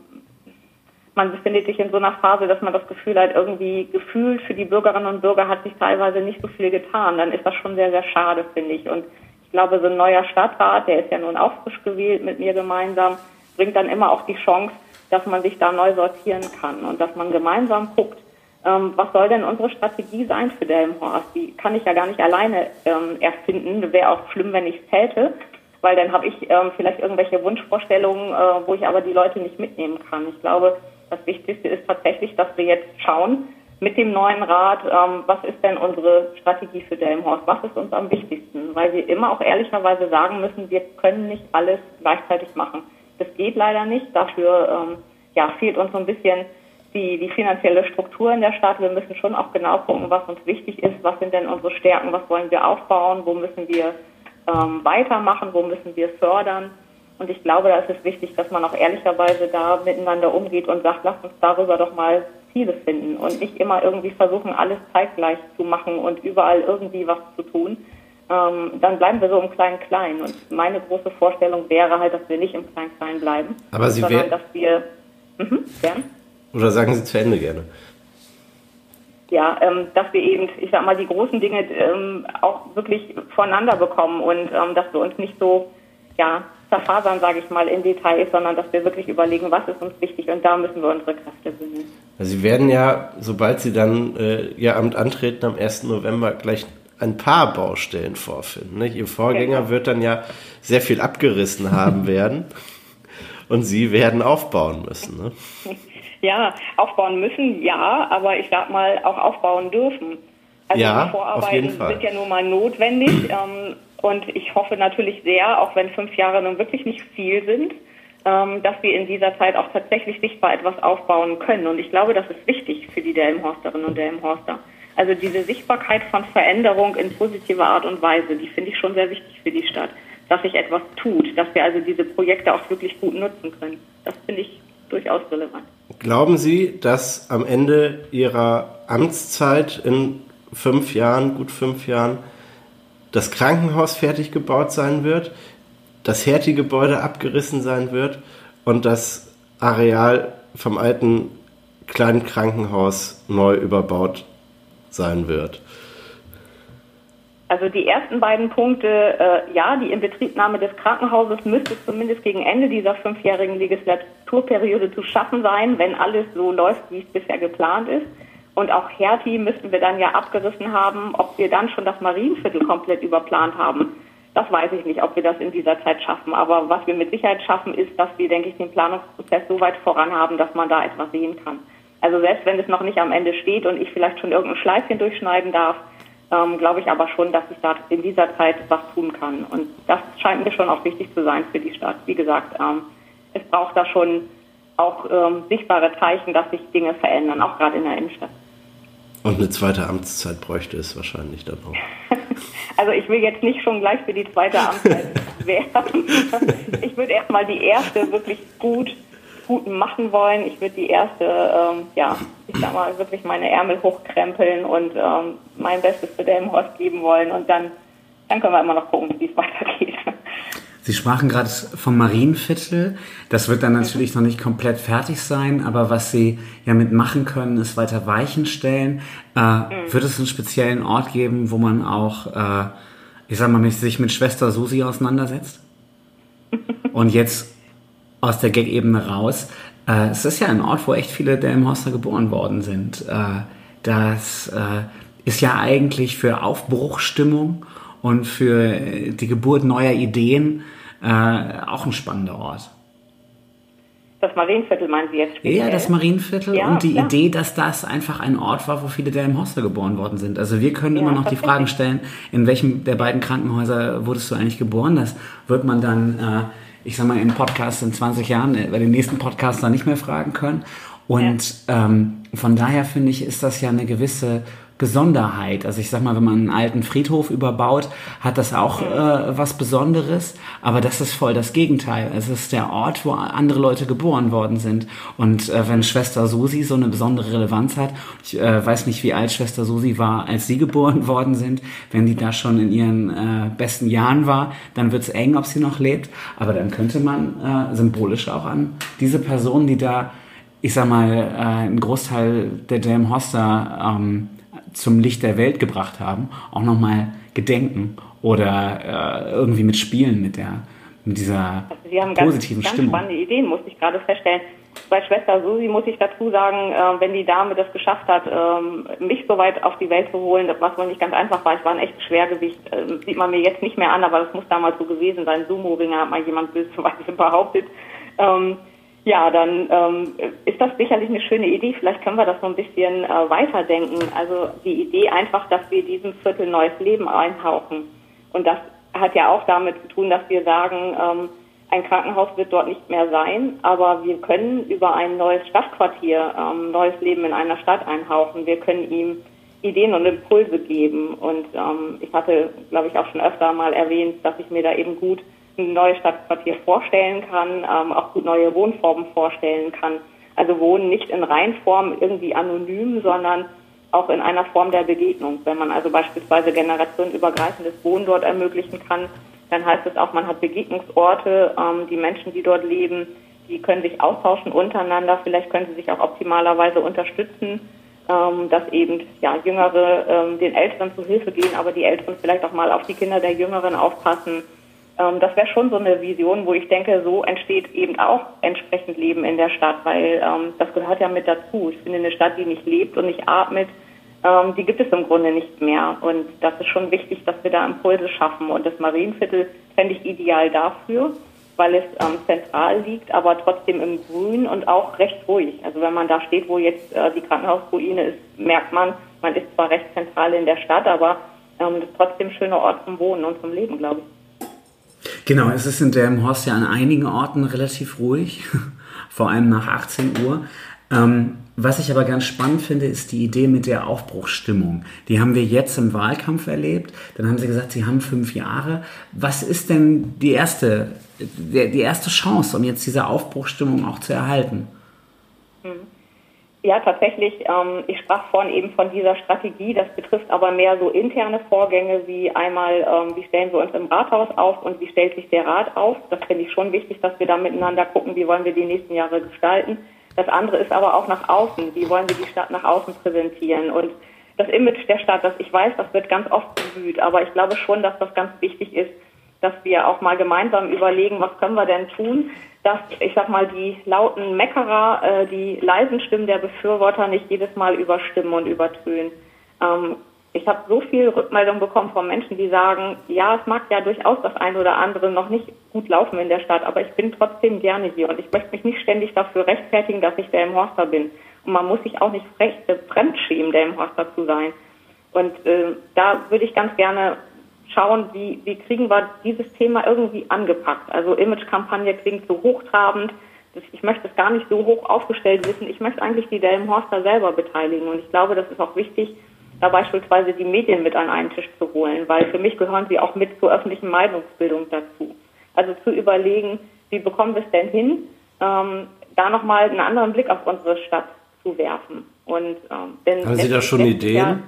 man befindet sich in so einer Phase, dass man das Gefühl hat, irgendwie gefühlt für die Bürgerinnen und Bürger hat sich teilweise nicht so viel getan. Dann ist das schon sehr, sehr schade, finde ich. Und ich glaube, so ein neuer Stadtrat, der ist ja nun auch frisch gewählt mit mir gemeinsam, bringt dann immer auch die Chance, dass man sich da neu sortieren kann und dass man gemeinsam guckt, ähm, was soll denn unsere Strategie sein für Delmenhorst? Die kann ich ja gar nicht alleine ähm, erfinden. Wäre auch schlimm, wenn ich es täte, weil dann habe ich ähm, vielleicht irgendwelche Wunschvorstellungen, äh, wo ich aber die Leute nicht mitnehmen kann. Ich glaube, das Wichtigste ist tatsächlich, dass wir jetzt schauen mit dem neuen Rat, ähm, was ist denn unsere Strategie für Delmenhorst? Was ist uns am wichtigsten? Weil wir immer auch ehrlicherweise sagen müssen, wir können nicht alles gleichzeitig machen. Das geht leider nicht. Dafür ähm, ja, fehlt uns so ein bisschen die, die finanzielle Struktur in der Stadt. Wir müssen schon auch genau gucken, was uns wichtig ist, was sind denn unsere Stärken, was wollen wir aufbauen, wo müssen wir ähm, weitermachen, wo müssen wir fördern. Und ich glaube, da ist es wichtig, dass man auch ehrlicherweise da miteinander umgeht und sagt, lasst uns darüber doch mal Ziele finden und nicht immer irgendwie versuchen, alles zeitgleich zu machen und überall irgendwie was zu tun. Ähm, dann bleiben wir so im Klein-Klein. Und meine große Vorstellung wäre halt, dass wir nicht im Klein-Klein bleiben, Aber Sie sondern dass wir... Mhm, gern. Oder sagen Sie zu Ende gerne. Ja, ähm, dass wir eben, ich sag mal, die großen Dinge ähm, auch wirklich voneinander bekommen und ähm, dass wir uns nicht so, ja, zerfasern, sage ich mal, in Details, sondern dass wir wirklich überlegen, was ist uns wichtig und da müssen wir unsere Kräfte bündeln. Also Sie werden ja, sobald Sie dann äh, Ihr Amt antreten, am 1. November gleich ein paar Baustellen vorfinden. Nicht? Ihr Vorgänger Genau. wird dann ja sehr viel abgerissen haben werden und Sie werden aufbauen müssen. Ne? Ja, aufbauen müssen, ja, aber ich sag mal auch aufbauen dürfen. Also Ja, Vorarbeiten sind ja nun mal notwendig ähm, und ich hoffe natürlich sehr, auch wenn fünf Jahre nun wirklich nicht viel sind, ähm, dass wir in dieser Zeit auch tatsächlich sichtbar etwas aufbauen können. Und ich glaube, das ist wichtig für die Delmenhorsterinnen und Delmenhorster. Also diese Sichtbarkeit von Veränderung in positiver Art und Weise, die finde ich schon sehr wichtig für die Stadt, dass sich etwas tut, dass wir also diese Projekte auch wirklich gut nutzen können. Das finde ich durchaus relevant. Glauben Sie, dass am Ende Ihrer Amtszeit in fünf Jahren, gut fünf Jahren, das Krankenhaus fertig gebaut sein wird, das Hertie-Gebäude abgerissen sein wird und das Areal vom alten kleinen Krankenhaus neu überbaut sein wird? Also die ersten beiden Punkte, äh, ja, die Inbetriebnahme des Krankenhauses müsste zumindest gegen Ende dieser fünfjährigen Legislaturperiode zu schaffen sein, wenn alles so läuft, wie es bisher geplant ist. Und auch Hertie müssten wir dann ja abgerissen haben. Ob wir dann schon das Marienviertel komplett überplant haben, das weiß ich nicht, ob wir das in dieser Zeit schaffen. Aber was wir mit Sicherheit schaffen, ist, dass wir, denke ich, den Planungsprozess so weit voran haben, dass man da etwas sehen kann. Also selbst wenn es noch nicht am Ende steht und ich vielleicht schon irgendein Schleifchen durchschneiden darf, ähm, glaube ich aber schon, dass ich da in dieser Zeit was tun kann. Und das scheint mir schon auch wichtig zu sein für die Stadt. Wie gesagt, ähm, es braucht da schon auch ähm, sichtbare Zeichen, dass sich Dinge verändern, auch gerade in der Innenstadt. Und eine zweite Amtszeit bräuchte es wahrscheinlich dann auch. Also ich will jetzt nicht schon gleich für die zweite Amtszeit werben. Ich würde erstmal die erste wirklich gut, gut machen wollen. Ich würde die erste, ähm, ja, ich sag mal, wirklich meine Ärmel hochkrempeln und ähm, mein Bestes für Delmenhorst geben wollen. Und dann, dann können wir immer noch gucken, wie es weitergeht. Sie sprachen gerade vom Marienviertel. Das wird dann natürlich noch nicht komplett fertig sein, aber was Sie ja mitmachen können, ist weiter Weichen stellen. Äh, Wird es einen speziellen Ort geben, wo man auch, äh, ich sag mal, sich mit Schwester Susi auseinandersetzt? Und jetzt aus der Gag-Ebene raus. Äh, es ist ja ein Ort, wo echt viele Delmenhorster geboren worden sind. Äh, das äh, ist ja eigentlich für Aufbruchstimmung und für äh, die Geburt neuer Ideen äh, auch ein spannender Ort. Das Marienviertel meinen Sie jetzt speziell? Ja, das Marienviertel Ja, und die klar. Idee, dass das einfach ein Ort war, wo viele Delmenhorster geboren worden sind. Also wir können Ja, immer noch die. Fragen stellen, in welchem der beiden Krankenhäuser wurdest du eigentlich geboren? Das wird man dann, äh, ich sag mal, im Podcast in 20 Jahren, äh, bei den nächsten Podcasts dann nicht mehr fragen können. Und ähm, von daher finde ich, ist das ja eine gewisse Besonderheit. Also ich sag mal, wenn man einen alten Friedhof überbaut, hat das auch äh, was Besonderes. Aber das ist voll das Gegenteil. Es ist der Ort, wo andere Leute geboren worden sind. Und äh, wenn Schwester Susi so eine besondere Relevanz hat, ich äh, weiß nicht, wie alt Schwester Susi war, als sie geboren worden sind, wenn die da schon in ihren äh, besten Jahren war, dann wird's eng, ob sie noch lebt. Aber dann könnte man äh, symbolisch auch an diese Personen, die da, ich sag mal, äh, einen Großteil der Dame Hoster ähm, zum Licht der Welt gebracht haben, auch nochmal gedenken oder äh, irgendwie mitspielen mit der mit dieser Also Sie haben positiven ganz, Stimmung. ganz spannende Ideen, muss ich gerade feststellen. Bei Schwester Susi muss ich dazu sagen, äh, wenn die Dame das geschafft hat, ähm, mich so weit auf die Welt zu holen, was wohl nicht ganz einfach war. Ich war ein echtes Schwergewicht. Äh, sieht man mir jetzt nicht mehr an, aber das muss damals so gewesen sein. Sumo-Ringer hat mal jemand bösweise behauptet. Ähm, ja, dann ähm, ist das sicherlich eine schöne Idee. Vielleicht können wir das so ein bisschen äh, weiterdenken. Also die Idee einfach, dass wir diesem Viertel neues Leben einhauchen. Und das hat ja auch damit zu tun, dass wir sagen, ähm, ein Krankenhaus wird dort nicht mehr sein, aber wir können über ein neues Stadtquartier ähm, neues Leben in einer Stadt einhauchen. Wir können ihm Ideen und Impulse geben. Und ähm, ich hatte, glaube ich, auch schon öfter mal erwähnt, dass ich mir da eben gut ein neues Stadtquartier vorstellen kann, ähm, auch gut neue Wohnformen vorstellen kann. Also Wohnen nicht in Reihenform irgendwie anonym, sondern auch in einer Form der Begegnung. Wenn man also beispielsweise generationenübergreifendes Wohnen dort ermöglichen kann, dann heißt es auch, man hat Begegnungsorte, ähm, die Menschen, die dort leben, die können sich austauschen untereinander, vielleicht können sie sich auch optimalerweise unterstützen, ähm, dass eben ja, Jüngere ähm, den Älteren zu Hilfe gehen, aber die Älteren vielleicht auch mal auf die Kinder der Jüngeren aufpassen. Ähm, das wäre schon so eine Vision, wo ich denke, so entsteht eben auch entsprechend Leben in der Stadt, weil ähm, das gehört ja mit dazu. Ich finde, eine Stadt, die nicht lebt und nicht atmet, ähm, die gibt es im Grunde nicht mehr. Und das ist schon wichtig, dass wir da Impulse schaffen. Und das Marienviertel fände ich ideal dafür, weil es ähm, zentral liegt, aber trotzdem im Grün und auch recht ruhig. Also wenn man da steht, wo jetzt äh, die Krankenhausruine ist, merkt man, man ist zwar recht zentral in der Stadt, aber ähm, das ist trotzdem ein schöner Ort zum Wohnen und zum Leben, glaube ich. Genau, es ist in Delmenhorst ja an einigen Orten relativ ruhig, vor allem nach 18 Uhr. Ähm, was ich aber ganz spannend finde, ist die Idee mit der Aufbruchsstimmung. Die haben wir jetzt im Wahlkampf erlebt. Dann haben sie gesagt, sie haben fünf Jahre. Was ist denn die erste, die, erste Chance, um jetzt diese Aufbruchsstimmung auch zu erhalten? Ja, tatsächlich. Ähm, ich sprach vorhin eben von dieser Strategie. Das betrifft aber mehr so interne Vorgänge wie einmal, ähm, wie stellen wir uns im Rathaus auf und wie stellt sich der Rat auf. Das finde ich schon wichtig, dass wir da miteinander gucken, wie wollen wir die nächsten Jahre gestalten. Das andere ist aber auch nach außen. Wie wollen wir die Stadt nach außen präsentieren? Und das Image der Stadt, das ich weiß, das wird ganz oft bemüht. Aber ich glaube schon, dass das ganz wichtig ist, dass wir auch mal gemeinsam überlegen, was können wir denn tun, dass, ich sag mal, die lauten Meckerer, äh, die leisen Stimmen der Befürworter nicht jedes Mal überstimmen und übertönen. Ähm, ich habe so viel Rückmeldung bekommen von Menschen, die sagen, ja, es mag ja durchaus das eine oder andere noch nicht gut laufen in der Stadt, aber ich bin trotzdem gerne hier und ich möchte mich nicht ständig dafür rechtfertigen, dass ich der im Horster bin. Und man muss sich auch nicht fremdschämen, der im Horster zu sein. Und äh, da würde ich ganz gerne schauen, wie, wie kriegen wir dieses Thema irgendwie angepackt. Also Imagekampagne klingt so hochtrabend. Ich möchte es gar nicht so hoch aufgestellt wissen. Ich möchte eigentlich die Delmenhorster selber beteiligen. Und ich glaube, das ist auch wichtig, da beispielsweise die Medien mit an einen Tisch zu holen, weil für mich gehören sie auch mit zur öffentlichen Meinungsbildung dazu. Also zu überlegen, wie bekommen wir es denn hin, ähm, da nochmal einen anderen Blick auf unsere Stadt zu werfen. Und, ähm, denn Haben Sie da schon Ideen? ja,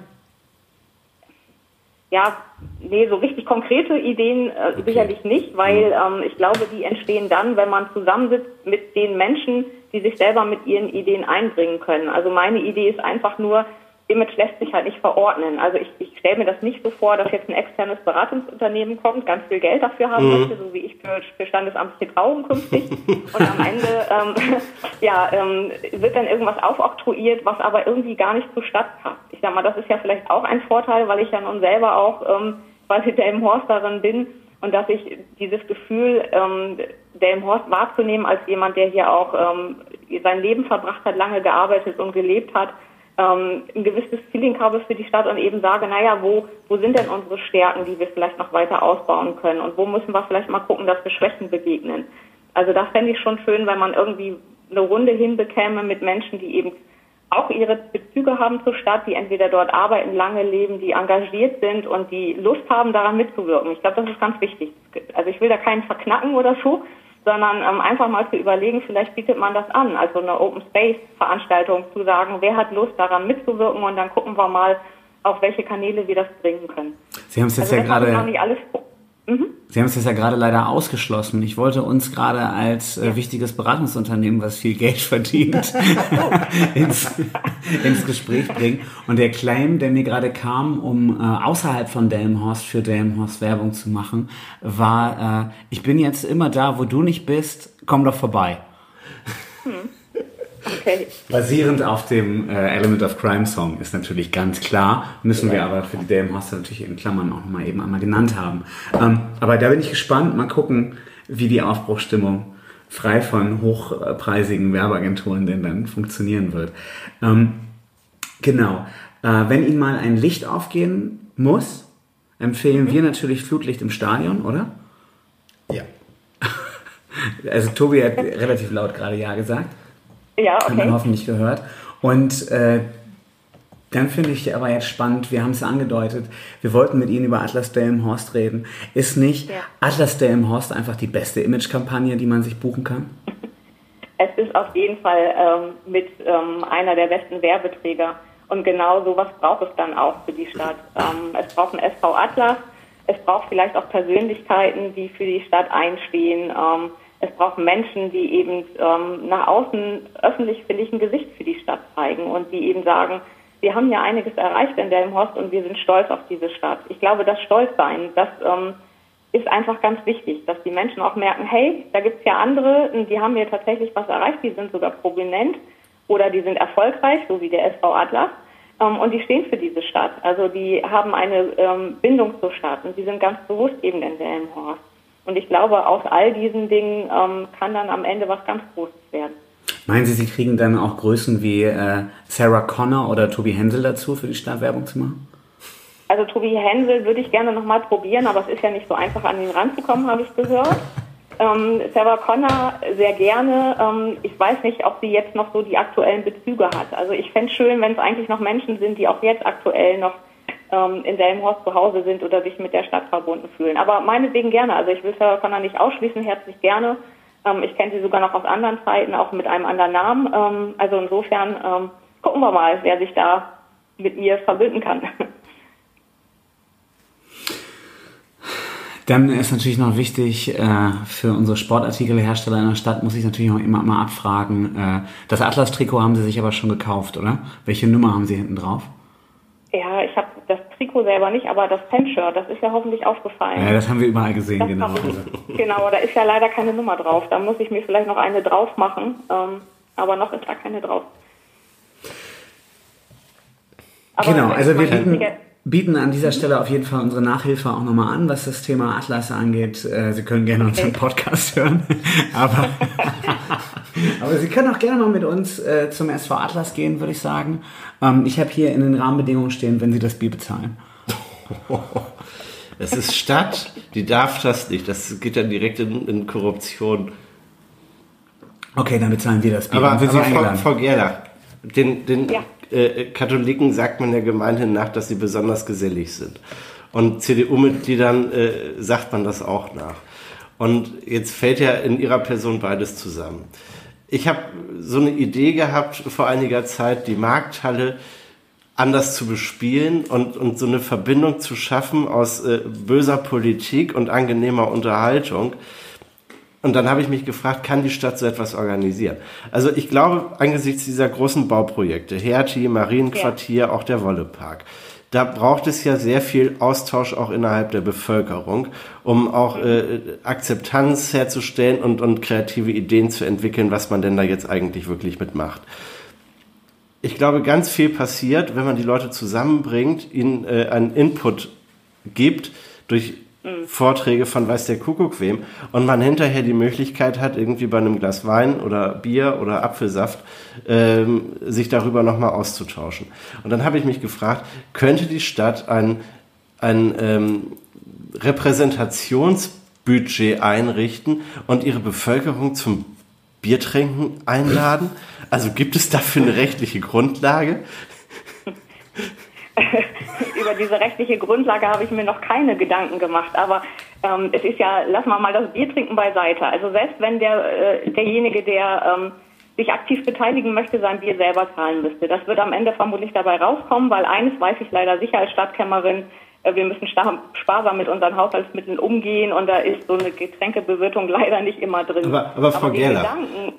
nee, so richtig konkrete Ideen äh, sicherlich nicht, weil ähm, ich glaube, die entstehen dann, wenn man zusammensitzt mit den Menschen, die sich selber mit ihren Ideen einbringen können. Also meine Idee ist einfach nur, Image lässt sich halt nicht verordnen. Also ich, ich stelle mir das nicht so vor, dass jetzt ein externes Beratungsunternehmen kommt, ganz viel Geld dafür haben möchte, so wie ich für, für standesamtliche Trauung künftig. Und am Ende ähm, ja, ähm, wird dann irgendwas aufoktroyiert, was aber irgendwie gar nicht zur Stadt passt. Ich sag mal, das ist ja vielleicht auch ein Vorteil, weil ich ja nun selber auch ähm, quasi der im Horst darin bin und dass ich dieses Gefühl, ähm, der im Horst wahrzunehmen als jemand, der hier auch ähm, sein Leben verbracht hat, lange gearbeitet und gelebt hat, ähm, ein gewisses Feeling habe für die Stadt und eben sage, naja, wo, wo sind denn unsere Stärken, die wir vielleicht noch weiter ausbauen können und wo müssen wir vielleicht mal gucken, dass wir Schwächen begegnen. Also das fände ich schon schön, wenn man irgendwie eine Runde hinbekäme mit Menschen, die eben auch ihre Bezüge haben zur Stadt, die entweder dort arbeiten, lange leben, die engagiert sind und die Lust haben, daran mitzuwirken. Ich glaube, das ist ganz wichtig. Also ich will da keinen verknacken oder so, sondern ähm, einfach mal zu überlegen, vielleicht bietet man das an, also eine Open Space Veranstaltung zu sagen, wer hat Lust daran mitzuwirken und dann gucken wir mal, auf welche Kanäle wir das bringen können. Sie haben es jetzt also ja gerade Mhm. Sie haben es jetzt ja gerade leider ausgeschlossen. Ich wollte uns gerade als äh, wichtiges Beratungsunternehmen, was viel Geld verdient, ins, ins Gespräch bringen. Und der Claim, der mir gerade kam, um äh, außerhalb von Delmenhorst für Delmenhorst Werbung zu machen, war, äh, ich bin jetzt immer da, wo du nicht bist, komm doch vorbei. Hm. Okay. Basierend auf dem äh, Element of Crime Song ist natürlich ganz klar, müssen ja. wir aber für die Dame Hoster natürlich in Klammern auch mal eben einmal genannt haben. Ähm, aber da bin ich gespannt, mal gucken, wie die Aufbruchstimmung frei von hochpreisigen Werbeagenturen denn dann funktionieren wird. Ähm, genau. Äh, wenn Ihnen mal ein Licht aufgehen muss, empfehlen mhm. wir natürlich Flutlicht im Stadion, oder? Ja. Also Tobi hat relativ laut gerade Ja gesagt. Ja, okay. Hat man hoffentlich gehört. Und äh, dann finde ich aber jetzt spannend, wir haben es angedeutet, wir wollten mit Ihnen über Atlas Delmenhorst reden. Ist nicht ja. Atlas Delmenhorst einfach die beste Imagekampagne, die man sich buchen kann? Es ist auf jeden Fall ähm, mit ähm, einer der besten Werbeträger. Und genau sowas braucht es dann auch für die Stadt. Ähm, es braucht ein SV Atlas, es braucht vielleicht auch Persönlichkeiten, die für die Stadt einstehen. Es braucht Menschen, die eben ähm, nach außen öffentlich, finde ich, ein Gesicht für die Stadt zeigen und die eben sagen, wir haben ja einiges erreicht in Delmenhorst und wir sind stolz auf diese Stadt. Ich glaube, das Stolzsein, das ähm, ist einfach ganz wichtig, dass die Menschen auch merken, hey, da gibt's ja andere, die haben hier tatsächlich was erreicht, die sind sogar prominent oder die sind erfolgreich, so wie der SV Atlas. Ähm, und die stehen für diese Stadt. Also die haben eine ähm, Bindung zur Stadt und die sind ganz bewusst eben in Delmenhorst. Und ich glaube, aus all diesen Dingen ähm, kann dann am Ende was ganz Großes werden. Meinen Sie, Sie kriegen dann auch Größen wie äh, Sarah Connor oder Tobi Hensel dazu, für die Stadtwerbung zu machen? Also Tobi Hensel würde ich gerne nochmal probieren, aber es ist ja nicht so einfach, an ihn ranzukommen, habe ich gehört. Ähm, Sarah Connor sehr gerne. Ähm, ich weiß nicht, ob sie jetzt noch so die aktuellen Bezüge hat. Also ich fände es schön, wenn es eigentlich noch Menschen sind, die auch jetzt aktuell noch ähm, in Delmenhorst zu Hause sind oder sich mit der Stadt verbunden fühlen. Aber meinetwegen gerne. Also ich will Sarah Connor nicht ausschließen, herzlich gerne. Ähm, ich kenne sie sogar noch aus anderen Zeiten, auch mit einem anderen Namen. Ähm, also insofern ähm, gucken wir mal, wer sich da mit mir verbinden kann. Dann ist natürlich noch wichtig, äh, für unsere Sportartikelhersteller in der Stadt muss ich natürlich auch immer mal abfragen. Äh, das Atlas-Trikot haben Sie sich aber schon gekauft, oder? Welche Nummer haben Sie hinten drauf? Ja, ich habe Trikot selber nicht, aber das Fanshirt, das ist ja hoffentlich aufgefallen. Ja, das haben wir überall gesehen, das genau. Ich, genau, da ist ja leider keine Nummer drauf. Da muss ich mir vielleicht noch eine drauf machen, ähm, aber noch ist da keine drauf. Aber genau, also wir bieten, bieten an dieser Stelle auf jeden Fall unsere Nachhilfe auch nochmal an, was das Thema Atlas angeht. Äh, Sie können gerne unseren Podcast hören, aber Aber Sie können auch gerne mal mit uns äh, zum SV Atlas gehen, würde ich sagen. Ähm, ich habe hier in den Rahmenbedingungen stehen, wenn Sie das Bier bezahlen. Es ist Stadt, die darf das nicht. Das geht dann direkt in, in Korruption. Okay, dann bezahlen wir das Bier. Aber, aber Frau, Frau Gerlach, den, den ja. äh, Katholiken sagt man der Gemeinde nach, dass sie besonders gesellig sind. Und CDU-Mitgliedern äh, sagt man das auch nach. Und jetzt fällt ja in ihrer Person beides zusammen. Ich habe so eine Idee gehabt vor einiger Zeit, die Markthalle anders zu bespielen und, und so eine Verbindung zu schaffen aus äh, böser Politik und angenehmer Unterhaltung. Und dann habe ich mich gefragt, kann die Stadt so etwas organisieren? Also ich glaube, angesichts dieser großen Bauprojekte, Hertie, Marienquartier, ja. auch der Wollepark, da braucht es ja sehr viel Austausch auch innerhalb der Bevölkerung, um auch äh, Akzeptanz herzustellen und, und kreative Ideen zu entwickeln, was man denn da jetzt eigentlich wirklich mitmacht. Ich glaube, ganz viel passiert, wenn man die Leute zusammenbringt, ihnen äh, einen Input gibt durch Mhm. Vorträge von weiß der Kuckuck wem und man hinterher die Möglichkeit hat, irgendwie bei einem Glas Wein oder Bier oder Apfelsaft ähm, sich darüber nochmal auszutauschen. Und dann habe ich mich gefragt, könnte die Stadt ein, ein ähm, Repräsentationsbudget einrichten und ihre Bevölkerung zum Biertränken einladen? Also gibt es dafür eine rechtliche Grundlage? Über diese rechtliche Grundlage habe ich mir noch keine Gedanken gemacht, aber ähm, es ist ja, lassen wir mal das Biertrinken beiseite. Also selbst wenn der, äh, derjenige, der ähm, sich aktiv beteiligen möchte, sein Bier selber zahlen müsste. Das wird am Ende vermutlich dabei rauskommen, weil eines weiß ich leider sicher als Stadtkämmerin, äh, wir müssen sparsam mit unseren Haushaltsmitteln umgehen und da ist so eine Getränkebewirtung leider nicht immer drin. Aber, aber Frau aber Gerler, Gedanken,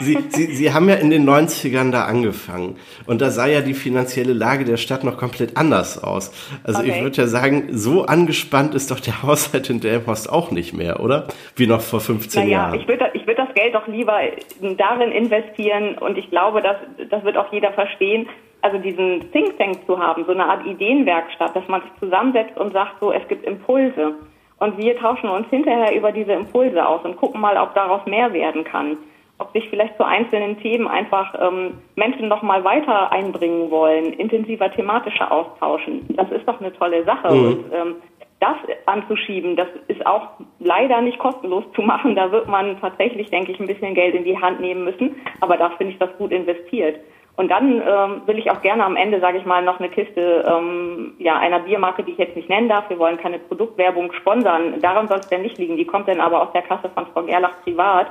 Sie, Sie, Sie haben ja in den 90ern da angefangen und da sah ja die finanzielle Lage der Stadt noch komplett anders aus. Also okay. ich würde ja sagen, so angespannt ist doch der Haushalt in Delmhorst auch nicht mehr, oder? Wie noch vor 15 naja, Jahren. Ich würde ich würd das Geld doch lieber darin investieren und ich glaube, das, das wird auch jeder verstehen, also diesen Think Tank zu haben, so eine Art Ideenwerkstatt, dass man sich zusammensetzt und sagt, so, es gibt Impulse. Und wir tauschen uns hinterher über diese Impulse aus und gucken mal, ob daraus mehr werden kann ob sich vielleicht zu einzelnen Themen einfach ähm, Menschen noch mal weiter einbringen wollen, intensiver thematischer austauschen. Das ist doch eine tolle Sache. Mhm. Und ähm, das anzuschieben, das ist auch leider nicht kostenlos zu machen. Da wird man tatsächlich, denke ich, ein bisschen Geld in die Hand nehmen müssen. Aber da finde ich das gut investiert. Und dann ähm, will ich auch gerne am Ende, sage ich mal, noch eine Kiste ähm, ja, einer Biermarke, die ich jetzt nicht nennen darf. Wir wollen keine Produktwerbung sponsern. Daran soll es denn nicht liegen. Die kommt dann aber aus der Kasse von Frau Gerlach privat.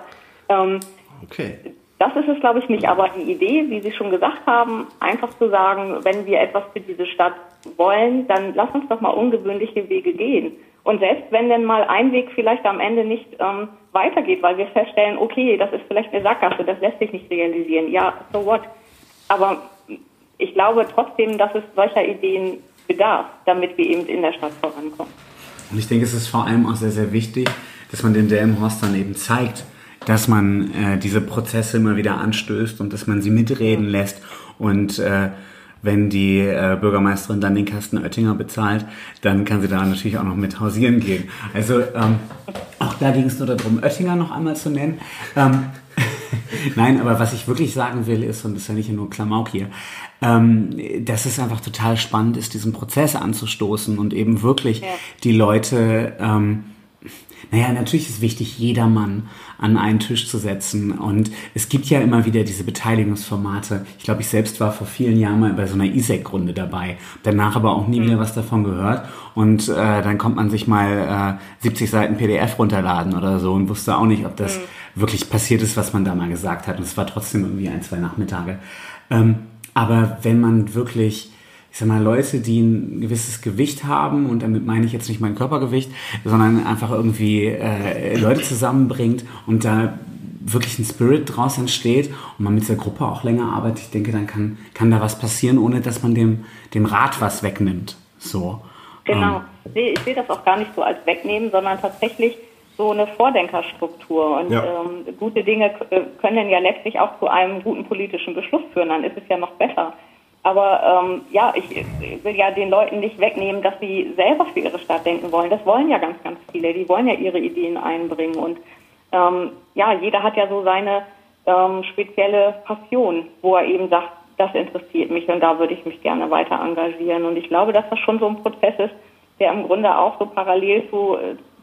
Ähm, Okay. Das ist es, glaube ich, nicht. Aber die Idee, wie Sie schon gesagt haben, einfach zu sagen, wenn wir etwas für diese Stadt wollen, dann lass uns doch mal ungewöhnliche Wege gehen. Und selbst wenn denn mal ein Weg vielleicht am Ende nicht ähm, weitergeht, weil wir feststellen, okay, das ist vielleicht eine Sackgasse, das lässt sich nicht realisieren. Ja, so what? Aber ich glaube trotzdem, dass es solcher Ideen bedarf, damit wir eben in der Stadt vorankommen. Und ich denke, es ist vor allem auch sehr, sehr wichtig, dass man den Delmenhorst dann eben zeigt, dass man äh, diese Prozesse immer wieder anstößt und dass man sie mitreden lässt und äh, wenn die äh, Bürgermeisterin dann den Kasten Oettinger bezahlt, dann kann sie da natürlich auch noch mit hausieren gehen. Also ähm, auch da ging es nur darum, Oettinger noch einmal zu nennen. Ähm, Nein, aber was ich wirklich sagen will, ist, und das ist ja nicht nur Klamauk hier, ähm, dass es einfach total spannend ist, diesen Prozess anzustoßen und eben wirklich ja. die Leute ähm, naja, natürlich ist wichtig, jedermann an einen Tisch zu setzen. Und es gibt ja immer wieder diese Beteiligungsformate. Ich glaube, ich selbst war vor vielen Jahren mal bei so einer ISEC-Runde dabei, danach aber auch nie wieder was davon gehört. Und äh, dann kommt man sich mal äh, 70 Seiten PDF runterladen oder so und wusste auch nicht, ob das mhm. wirklich passiert ist, was man da mal gesagt hat. Und es war trotzdem irgendwie ein, zwei Nachmittage. Ähm, aber wenn man wirklich ich sag mal, Leute, die ein gewisses Gewicht haben, und damit meine ich jetzt nicht mein Körpergewicht, sondern einfach irgendwie äh, Leute zusammenbringt und da wirklich ein Spirit draus entsteht und man mit dieser Gruppe auch länger arbeitet, ich denke, dann kann, kann da was passieren, ohne dass man dem, dem Rat was wegnimmt. So. Genau. Ähm. Ich sehe das auch gar nicht so als wegnehmen, sondern tatsächlich so eine Vordenkerstruktur. Und ja. ähm, gute Dinge äh, können ja letztlich auch zu einem guten politischen Beschluss führen. Dann ist es ja noch besser. Aber ähm, ja, ich will ja den Leuten nicht wegnehmen, dass sie selber für ihre Stadt denken wollen. Das wollen ja ganz, ganz viele. Die wollen ja ihre Ideen einbringen. Und ähm, ja, jeder hat ja so seine ähm, spezielle Passion, wo er eben sagt, das interessiert mich und da würde ich mich gerne weiter engagieren. Und ich glaube, dass das schon so ein Prozess ist, der im Grunde auch so parallel zu,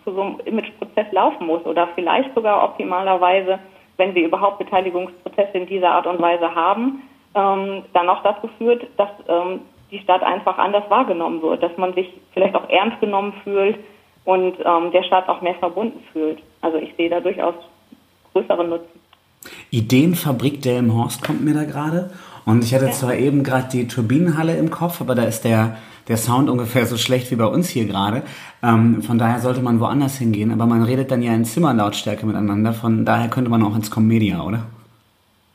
zu so einem Imageprozess laufen muss oder vielleicht sogar optimalerweise, wenn wir überhaupt Beteiligungsprozesse in dieser Art und Weise haben, ähm, dann auch dazu führt, dass ähm, die Stadt einfach anders wahrgenommen wird, dass man sich vielleicht auch ernst genommen fühlt und ähm, der Stadt auch mehr verbunden fühlt. Also ich sehe da durchaus größeren Nutzen. Ideenfabrik der im Horst kommt mir da gerade. Und ich hatte zwar eben gerade die Turbinenhalle im Kopf, aber da ist der, der Sound ungefähr so schlecht wie bei uns hier gerade. Ähm, von daher sollte man woanders hingehen. Aber man redet dann ja in Zimmerlautstärke miteinander. Von daher könnte man auch ins Comedia, oder?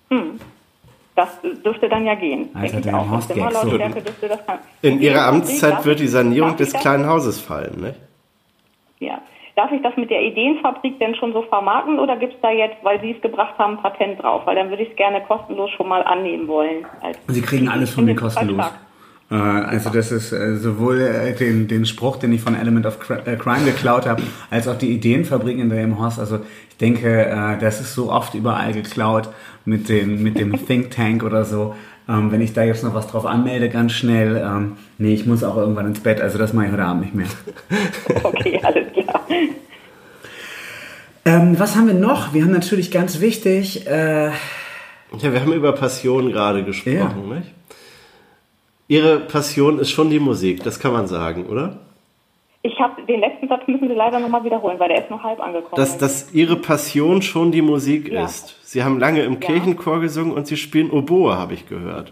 Hm. Das dürfte dann ja gehen. Also der Hausgag. So. In Ihrer Amtszeit wird die Sanierung des kleinen Hauses fallen, ne? Ja. Darf ich das mit der Ideenfabrik denn schon so vermarkten oder gibt es da jetzt, weil Sie es gebracht haben, Patent drauf? Weil dann würde ich es gerne kostenlos schon mal annehmen wollen. Sie kriegen alles von mir kostenlos. Äh, also das ist äh, sowohl äh, den, den Spruch, den ich von Element of Crime geklaut habe, als auch die Ideenfabrik in der Horst. Also ich denke, das ist so oft überall geklaut mit, den, mit dem Think Tank oder so. Ähm, wenn ich da jetzt noch was drauf anmelde, ganz schnell, ähm, nee, ich muss auch irgendwann ins Bett, also das mache ich heute Abend nicht mehr. Okay, alles klar. Ähm, was haben wir noch? Wir haben natürlich ganz wichtig, äh, Ja, wir haben über Passion gerade gesprochen, nicht? Ihre Passion ist schon die Musik, das kann man sagen, oder? Ich habe den letzten Satz müssen Sie leider nochmal wiederholen, weil der ist noch halb angekommen. Dass, dass Ihre Passion schon die Musik Ja. ist. Sie haben lange im Kirchenchor gesungen und Sie spielen Oboe, habe ich gehört.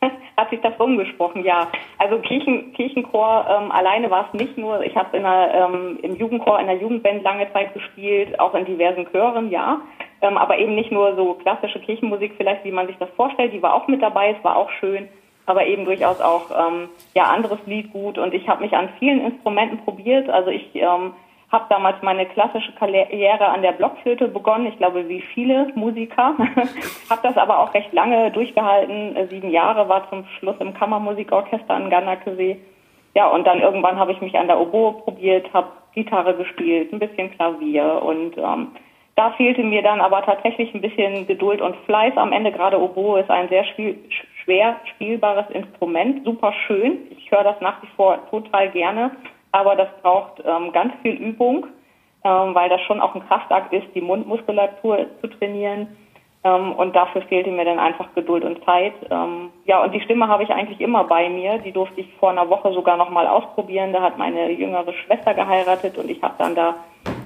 Hat sich das rumgesprochen, ja. Also Kirchen, Kirchenchor ähm, alleine war es nicht nur. Ich habe ähm, im Jugendchor, in der Jugendband lange Zeit gespielt, auch in diversen Chören, ja. Ähm, aber eben nicht nur so klassische Kirchenmusik vielleicht, wie man sich das vorstellt. Die war auch mit dabei, es war auch schön. Aber eben durchaus auch ähm, ja anderes Liedgut. Und ich habe mich an vielen Instrumenten probiert. Also ich ähm, habe damals meine klassische Karriere an der Blockflöte begonnen, ich glaube wie viele Musiker. habe das aber auch recht lange durchgehalten, sieben Jahre war zum Schluss im Kammermusikorchester in Ganakesee. Ja, und dann irgendwann habe ich mich an der Oboe probiert, habe Gitarre gespielt, ein bisschen Klavier und ähm, da fehlte mir dann aber tatsächlich ein bisschen Geduld und Fleiß. Am Ende gerade Oboe ist ein sehr schwer spielbares Instrument, super schön. Ich höre das nach wie vor total gerne, aber das braucht ähm, ganz viel Übung, ähm, weil das schon auch ein Kraftakt ist, die Mundmuskulatur zu trainieren. Ähm, und dafür fehlte mir dann einfach Geduld und Zeit. Ähm, ja, und die Stimme habe ich eigentlich immer bei mir. Die durfte ich vor einer Woche sogar noch mal ausprobieren. Da hat meine jüngere Schwester geheiratet und ich habe dann da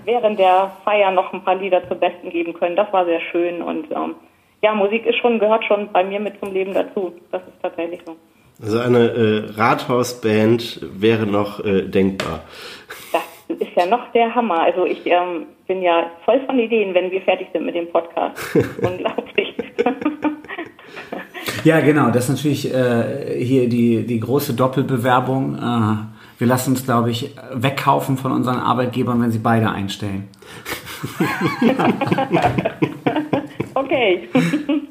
während der Feier noch ein paar Lieder zum Besten geben können. Das war sehr schön und ähm, ja, Musik ist schon gehört schon bei mir mit zum Leben dazu. Das ist tatsächlich so. Also eine äh, Rathausband wäre noch äh, denkbar. Das ist ja noch der Hammer. Also ich ähm, bin ja voll von Ideen, wenn wir fertig sind mit dem Podcast. Unglaublich. Ja, genau. Das ist natürlich äh, hier die, die große Doppelbewerbung. Äh, wir lassen uns, glaube ich, wegkaufen von unseren Arbeitgebern, wenn sie beide einstellen. okay.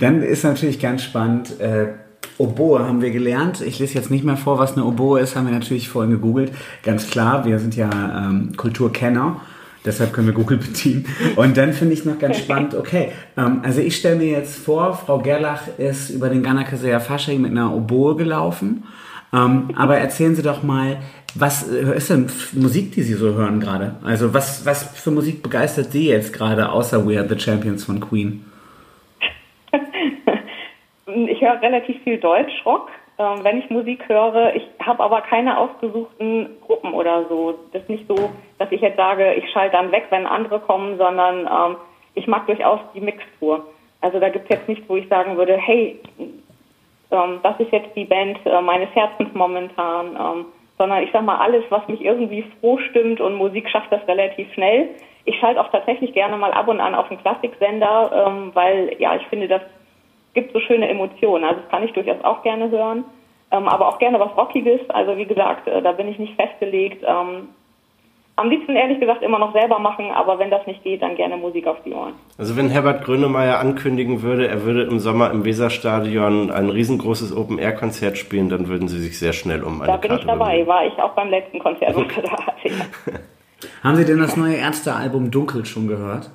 Dann ist natürlich ganz spannend. Äh, Oboe haben wir gelernt. Ich lese jetzt nicht mehr vor, was eine Oboe ist, haben wir natürlich vorhin gegoogelt. Ganz klar, wir sind ja ähm, Kulturkenner. Deshalb können wir Google bedienen. Und dann finde ich noch ganz spannend, okay, ähm, also ich stelle mir jetzt vor, Frau Gerlach ist über den Ganakaseer Fasching mit einer Oboe gelaufen. Ähm, aber erzählen Sie doch mal, was äh, ist denn Musik, die Sie so hören gerade? Also was, was für Musik begeistert Sie jetzt gerade, außer We Are the Champions von Queen? Ich höre relativ viel Deutschrock, ähm, wenn ich Musik höre. Ich habe aber keine ausgesuchten Gruppen oder so. Das ist nicht so, dass ich jetzt sage, ich schalte dann weg, wenn andere kommen, sondern ähm, ich mag durchaus die Mixtur. Also da gibt es jetzt nichts, wo ich sagen würde, hey, ähm, das ist jetzt die Band äh, meines Herzens momentan, ähm, sondern ich sag mal alles, was mich irgendwie froh stimmt und Musik schafft das relativ schnell. Ich schalte auch tatsächlich gerne mal ab und an auf einen Klassiksender, ähm, weil ja, ich finde, das gibt so schöne Emotionen. Also das kann ich durchaus auch gerne hören, ähm, aber auch gerne was Rockiges. Also wie gesagt, äh, da bin ich nicht festgelegt. Ähm, am liebsten ehrlich gesagt immer noch selber machen, aber wenn das nicht geht, dann gerne Musik auf die Ohren. Also wenn Herbert Grönemeyer ankündigen würde, er würde im Sommer im Weserstadion ein riesengroßes Open-Air-Konzert spielen, dann würden Sie sich sehr schnell um eine Da bin Karte ich dabei, bemühen. war ich auch beim letzten Konzert, was er da hatte. Haben Sie denn das neue Ärzte-Album Dunkel schon gehört?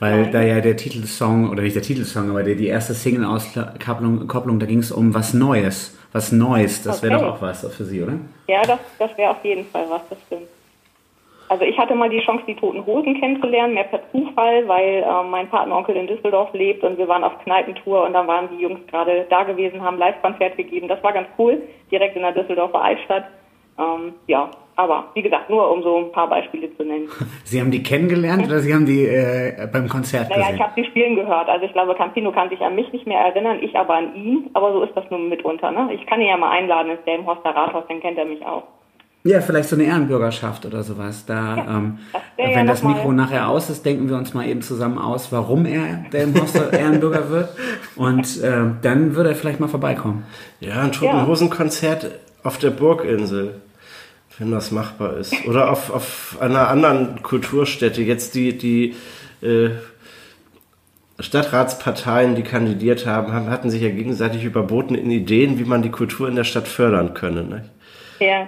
Weil Nein. da ja der Titelsong, oder nicht der Titelsong, aber der, die erste Single-Auskopplung, Kopplung, da ging es um was Neues. Was Neues, das wäre Okay. doch auch was für Sie, oder? Ja, das, das wäre auf jeden Fall was, das stimmt. Also ich hatte mal die Chance, die Toten Hosen kennenzulernen, mehr per Zufall, weil äh, mein Patenonkel in Düsseldorf lebt und wir waren auf Kneipentour und dann waren die Jungs gerade da gewesen, haben Live-Konzert gegeben. Das war ganz cool, direkt in der Düsseldorfer Altstadt. Ähm, ja, aber wie gesagt, nur um so ein paar Beispiele zu nennen. Sie haben die kennengelernt oder Sie haben die äh, beim Konzert Naja, ich gesehen? habe sie spielen gehört. Also ich glaube, Campino kann sich an mich nicht mehr erinnern, ich aber an ihn. Aber so ist das nun mitunter. Ne? Ich kann ihn ja mal einladen ins Delmenhorster Rathaus, dann kennt er mich auch. Ja, vielleicht so eine Ehrenbürgerschaft oder sowas. Da, ähm, das wenn ja das Mikro nachher aus ist, denken wir uns mal eben zusammen aus, warum er der im Hostel Ehrenbürger wird. Und äh, dann würde er vielleicht mal vorbeikommen. Ja, ein Toten Hosen-Konzert auf der Burginsel, wenn das machbar ist. Oder auf, auf einer anderen Kulturstätte. Jetzt die, die äh, Stadtratsparteien, die kandidiert haben, haben, hatten sich ja gegenseitig überboten in Ideen, wie man die Kultur in der Stadt fördern könne. Ne? Ja.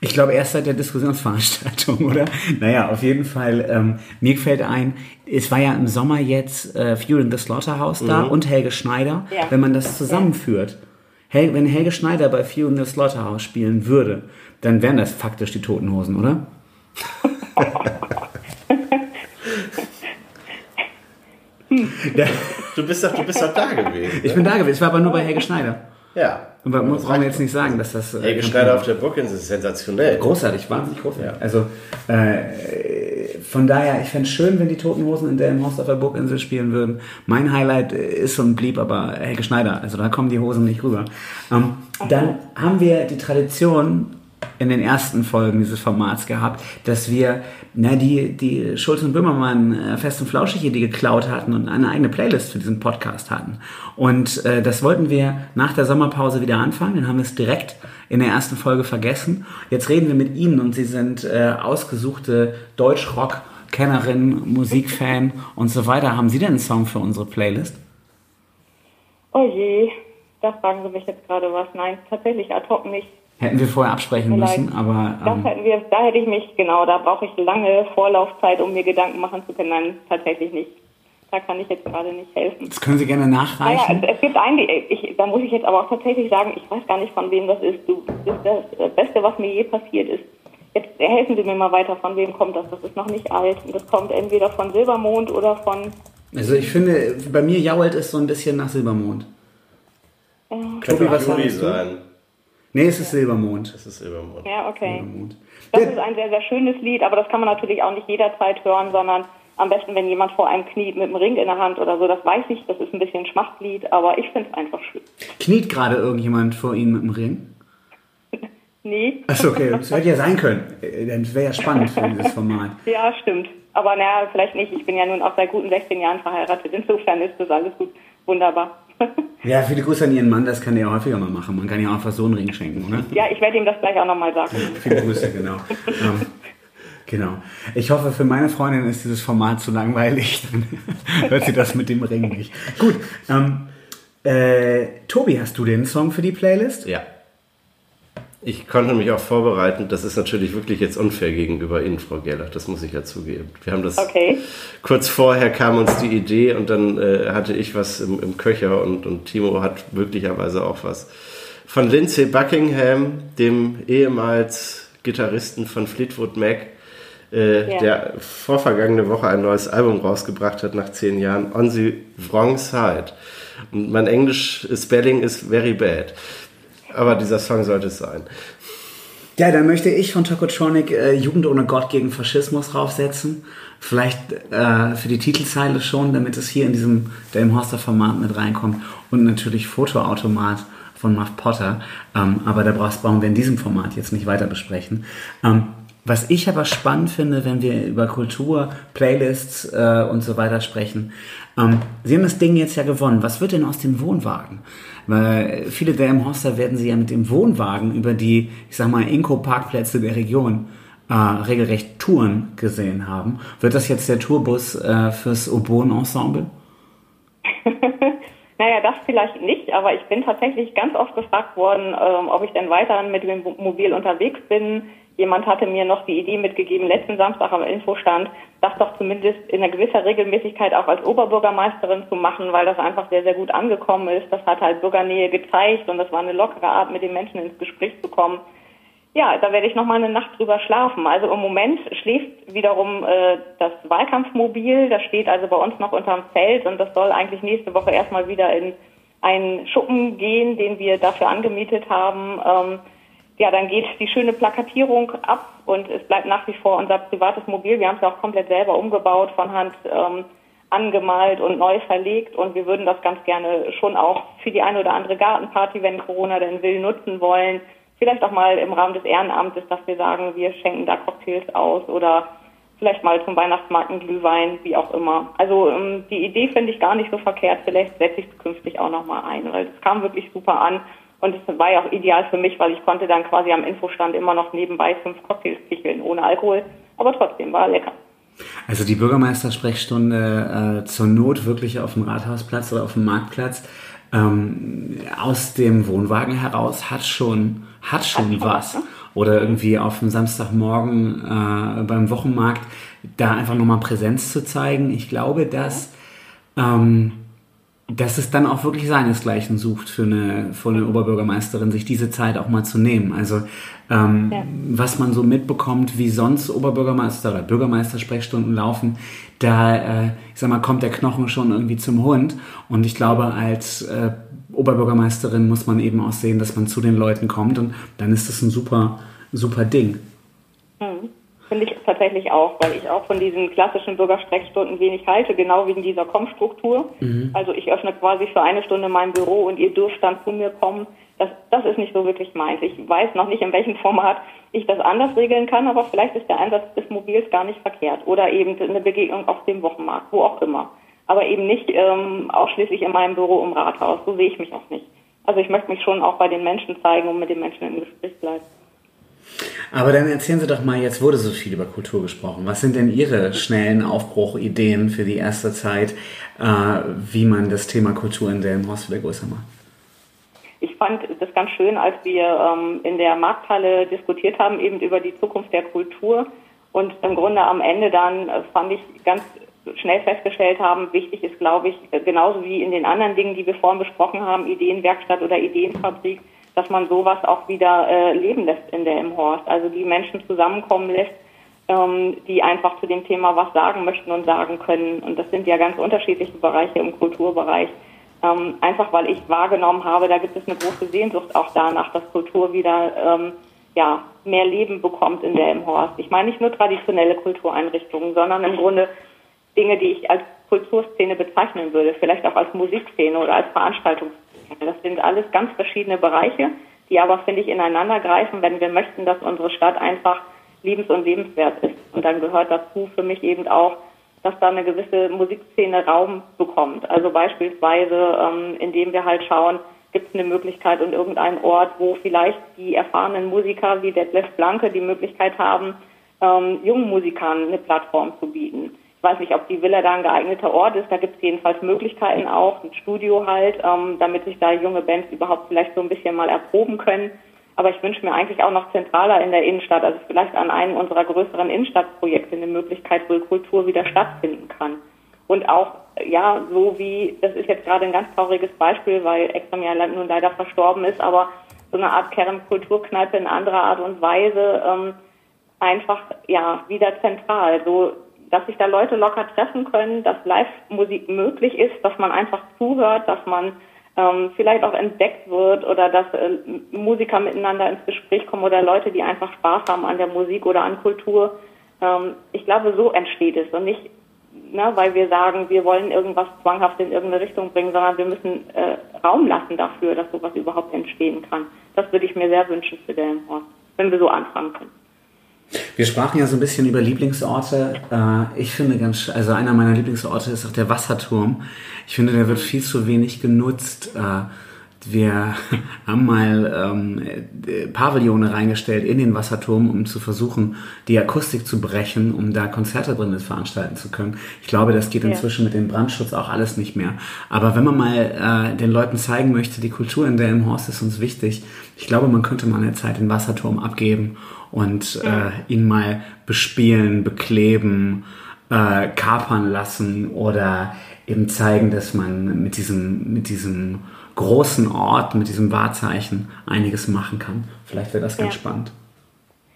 Ich glaube, erst seit der Diskussionsveranstaltung, oder? Naja, auf jeden Fall. Ähm, mir fällt ein, es war ja im Sommer jetzt äh, Fuel in the Slaughterhouse da mhm. und Helge Schneider. Ja. Wenn man das zusammenführt, Hel wenn Helge Schneider bei Fuel in the Slaughterhouse spielen würde, dann wären das faktisch die Toten Hosen, oder? Hm. du, bist doch, du bist doch da gewesen. Ich bin ne? da gewesen, ich war aber nur bei Helge Schneider. Ja. Und wir brauchen jetzt nicht sagen, dass das. äh, Helge Schneider auf der Burginsel ist sensationell. Großartig, wahnsinnig großartig. Ja. Also äh, von daher, ich fände es schön, wenn die Toten Hosen in Delmenhorst auf der Burginsel spielen würden. Mein Highlight äh, ist und blieb aber Helge Schneider. Also da kommen die Hosen nicht rüber. Ähm, dann haben wir die Tradition in den ersten Folgen dieses Formats gehabt, dass wir na, die, die Schulz und Böhmermann äh, Fest und Flauschig Idee geklaut hatten und eine eigene Playlist für diesen Podcast hatten. Und äh, das wollten wir nach der Sommerpause wieder anfangen. Dann haben wir es direkt in der ersten Folge vergessen. Jetzt reden wir mit Ihnen und Sie sind äh, ausgesuchte Deutschrock-Kennerin, Musikfan und so weiter. Haben Sie denn einen Song für unsere Playlist? Oh je, da fragen Sie mich jetzt gerade was. Nein, tatsächlich ad hoc nicht. Hätten wir vorher absprechen Vielleicht. müssen, aber Das ähm, hätten wir, da hätte ich mich, genau, da brauche ich lange Vorlaufzeit, um mir Gedanken machen zu können. Nein, tatsächlich nicht. Da kann ich jetzt gerade nicht helfen. das können Sie gerne Naja, nachreichen. es, es gibt einen, ich, da muss ich jetzt aber auch tatsächlich sagen, ich weiß gar nicht, von wem das ist. Du, das ist das Beste, was mir je passiert ist. Jetzt helfen Sie mir mal weiter, von wem kommt das? Das ist noch nicht alt. Und das kommt entweder von Silbermond oder von, Also ich finde, bei mir jault es so ein bisschen nach Silbermond. Könnte Juli sagst du? sein. Nee, es ist Silbermond. Das ist Silbermond. ja, okay. Silbermond. Das Der- ist ein sehr, sehr schönes Lied, aber das kann man natürlich auch nicht jederzeit hören, sondern am besten, wenn jemand vor einem kniet mit einem Ring in der Hand oder so. Das weiß ich, das ist ein bisschen Schmachtlied, aber ich finde es einfach schön. Kniet gerade irgendjemand vor Ihnen mit dem Ring? Nee, Achso, okay, das hätte ja sein können. Äh, Das wäre ja spannend für dieses Format. ja, stimmt. Aber naja, vielleicht nicht. Ich bin ja nun auch seit guten 16 Jahren verheiratet. Insofern ist das alles gut. Wunderbar. Ja, viele Grüße an Ihren Mann, das kann er ja häufiger mal machen. Man kann ja auch einfach so einen Ring schenken, oder? ja, ich werde ihm das gleich auch nochmal sagen. Viele Grüße, genau. ähm, genau. Ich hoffe, für meine Freundin ist dieses Format zu langweilig. Dann hört sie das mit dem Ring nicht. Gut. Ähm, äh, Tobi, hast du den Song für die Playlist? Ja. Ich konnte mich auch vorbereiten. Das ist natürlich wirklich jetzt unfair gegenüber Ihnen, Frau Gerlach. Das muss ich ja zugeben. Wir haben das Okay. kurz vorher kam uns die Idee und dann äh, hatte ich was im, im Köcher und, und Timo hat möglicherweise auch was. Von Lindsay Buckingham, dem ehemals Gitarristen von Fleetwood Mac, äh, Ja. der vorvergangene Woche ein neues Album rausgebracht hat nach zehn Jahren, On the Wrong Side. Und mein Englisch Spelling ist very bad. Aber dieser Song sollte es sein. Ja, dann möchte ich von Tokotronic äh, Jugend ohne Gott gegen Faschismus draufsetzen. Vielleicht äh, für die Titelzeile schon, damit es hier in diesem Delmhorster-Format mit reinkommt. Und natürlich Fotoautomat von Muff Potter. Ähm, aber da brauchen wir in diesem Format jetzt nicht weiter besprechen. Ähm, was ich aber spannend finde, wenn wir über Kultur, Playlists äh, und so weiter sprechen, ähm, Sie haben das Ding jetzt ja gewonnen. Was wird denn aus dem Wohnwagen? Weil viele der im Hoster werden Sie ja mit dem Wohnwagen über die, ich sag mal, Inko-Parkplätze der Region äh, regelrecht Touren gesehen haben. Wird das jetzt der Tourbus äh, fürs Oboen-Ensemble? Naja, das vielleicht nicht, aber ich bin tatsächlich ganz oft gefragt worden, ähm, ob ich denn weiter mit dem Mobil unterwegs bin. Jemand hatte mir noch die Idee mitgegeben, letzten Samstag am Infostand, das doch zumindest in einer gewisser Regelmäßigkeit auch als Oberbürgermeisterin zu machen, weil das einfach sehr, sehr gut angekommen ist. Das hat halt Bürgernähe gezeigt und das war eine lockere Art, mit den Menschen ins Gespräch zu kommen. Ja, da werde ich noch mal eine Nacht drüber schlafen. Also im Moment schläft wiederum äh, das Wahlkampfmobil. Das steht also bei uns noch unterm Zelt und das soll eigentlich nächste Woche erstmal wieder in einen Schuppen gehen, den wir dafür angemietet haben. Ähm, ja, dann geht die schöne Plakatierung ab und es bleibt nach wie vor unser privates Mobil. Wir haben es ja auch komplett selber umgebaut, von Hand ähm, angemalt und neu verlegt und wir würden das ganz gerne schon auch für die eine oder andere Gartenparty, wenn Corona denn will, nutzen wollen. Vielleicht auch mal im Rahmen des Ehrenamtes, dass wir sagen, wir schenken da Cocktails aus oder vielleicht mal zum Weihnachtsmarkt einen Glühwein, wie auch immer. Also ähm, die Idee finde ich gar nicht so verkehrt. Vielleicht setze ich es künftig auch nochmal ein, weil es kam wirklich super an. Und es war ja auch ideal für mich, weil ich konnte dann quasi am Infostand immer noch nebenbei fünf Cocktails picheln ohne Alkohol. Aber trotzdem war lecker. Also die Bürgermeistersprechstunde äh, zur Not wirklich auf dem Rathausplatz oder auf dem Marktplatz ähm, aus dem Wohnwagen heraus hat schon hat schon was. Oder irgendwie auf dem Samstagmorgen äh, beim Wochenmarkt da einfach nochmal Präsenz zu zeigen. Ich glaube, dass ähm, dass es dann auch wirklich seinesgleichen sucht für eine, für eine Oberbürgermeisterin, sich diese Zeit auch mal zu nehmen. Also ähm, ja. was man so mitbekommt, wie sonst Oberbürgermeister oder Bürgermeistersprechstunden laufen, da, äh, ich sag mal, kommt der Knochen schon irgendwie zum Hund. Und ich glaube, als äh, Oberbürgermeisterin muss man eben auch sehen, dass man zu den Leuten kommt und dann ist das ein super, super Ding. Finde ich tatsächlich auch, weil ich auch von diesen klassischen Bürgersprechstunden wenig halte, genau wegen dieser Kommstruktur. Mhm. Also ich öffne quasi für eine Stunde mein Büro und ihr dürft dann zu mir kommen. Das, das ist nicht so wirklich meins. Ich weiß noch nicht, in welchem Format ich das anders regeln kann, aber vielleicht ist der Einsatz des Mobils gar nicht verkehrt. Oder eben eine Begegnung auf dem Wochenmarkt, wo auch immer. Aber eben nicht ähm, ausschließlich in meinem Büro im Rathaus. So sehe ich mich auch nicht. Also ich möchte mich schon auch bei den Menschen zeigen und mit den Menschen im Gespräch bleiben. Aber dann erzählen Sie doch mal, jetzt wurde so viel über Kultur gesprochen. Was sind denn Ihre schnellen Aufbruchideen für die erste Zeit, äh, wie man das Thema Kultur in Delmenhorst wieder größer macht? Ich fand das ganz schön, als wir ähm, in der Markthalle diskutiert haben, eben über die Zukunft der Kultur. Und im Grunde am Ende dann äh, fand ich ganz schnell festgestellt haben, wichtig ist, glaube ich, genauso wie in den anderen Dingen, die wir vorhin besprochen haben, Ideenwerkstatt oder Ideenfabrik, dass man sowas auch wieder äh, leben lässt in der im Horst. Also die Menschen zusammenkommen lässt, ähm, die einfach zu dem Thema was sagen möchten und sagen können. Und das sind ja ganz unterschiedliche Bereiche im Kulturbereich. Ähm, einfach weil ich wahrgenommen habe, da gibt es eine große Sehnsucht auch danach, dass Kultur wieder ähm, ja, mehr Leben bekommt in der im Horst. Ich meine nicht nur traditionelle Kultureinrichtungen, sondern im Grunde Dinge, die ich als Kulturszene bezeichnen würde, vielleicht auch als Musikszene oder als Veranstaltungsszene das sind alles ganz verschiedene Bereiche, die aber, finde ich, ineinander greifen, wenn wir möchten, dass unsere Stadt einfach liebens- und lebenswert ist. Und dann gehört dazu für mich eben auch, dass da eine gewisse Musikszene Raum bekommt. Also beispielsweise, ähm, indem wir halt schauen, gibt es eine Möglichkeit und irgendeinen Ort, wo vielleicht die erfahrenen Musiker wie Detlef Blanke die Möglichkeit haben, ähm, jungen Musikern eine Plattform zu bieten. Ich weiß nicht, ob die Villa da ein geeigneter Ort ist. Da gibt es jedenfalls Möglichkeiten auch, ein Studio halt, ähm, damit sich da junge Bands überhaupt vielleicht so ein bisschen mal erproben können. Aber ich wünsche mir eigentlich auch noch zentraler in der Innenstadt, also vielleicht an einem unserer größeren Innenstadtprojekte eine Möglichkeit, wo Kultur wieder stattfinden kann. Und auch, ja, so wie, das ist jetzt gerade ein ganz trauriges Beispiel, weil Extrem ja nun leider verstorben ist, aber so eine Art Kernkulturkneipe in anderer Art und Weise ähm, einfach, ja, wieder zentral. So dass sich da Leute locker treffen können, dass Live-Musik möglich ist, dass man einfach zuhört, dass man ähm, vielleicht auch entdeckt wird oder dass äh, Musiker miteinander ins Gespräch kommen oder Leute, die einfach Spaß haben an der Musik oder an Kultur. Ähm, ich glaube, so entsteht es und nicht, ne, weil wir sagen, wir wollen irgendwas zwanghaft in irgendeine Richtung bringen, sondern wir müssen äh, Raum lassen dafür, dass sowas überhaupt entstehen kann. Das würde ich mir sehr wünschen für Delmenhorst, wenn wir so anfangen können. Wir sprachen ja so ein bisschen über Lieblingsorte. Äh, ich finde ganz, also einer meiner Lieblingsorte ist auch der Wasserturm. Ich finde, der wird viel zu wenig genutzt. Wir haben mal ähm, Pavillone reingestellt in den Wasserturm, um zu versuchen, die Akustik zu brechen, um da Konzerte drin veranstalten zu können. Ich glaube, das geht inzwischen ja. mit dem Brandschutz auch alles nicht mehr. Aber wenn man mal äh, den Leuten zeigen möchte, die Kultur in der im Horst ist uns wichtig, ich glaube, man könnte mal eine Zeit den Wasserturm abgeben und ja. äh, ihn mal bespielen, bekleben, äh, kapern lassen oder eben zeigen, dass man mit diesem, mit diesem großen Ort, mit diesem Wahrzeichen einiges machen kann. Vielleicht wäre das ganz ja. spannend.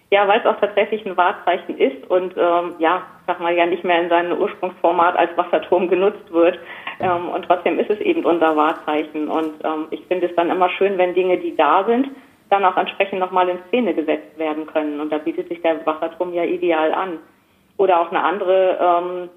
Ja, weil es auch tatsächlich ein Wahrzeichen ist und ähm, ja, sag mal ja nicht mehr in seinem Ursprungsformat als Wasserturm genutzt wird. Ähm, und trotzdem ist es eben unser Wahrzeichen. Und ähm, ich finde es dann immer schön, wenn Dinge, die da sind, dann auch entsprechend nochmal in Szene gesetzt werden können. Und da bietet sich der Wasserturm ja ideal an. Oder auch eine andere ähm,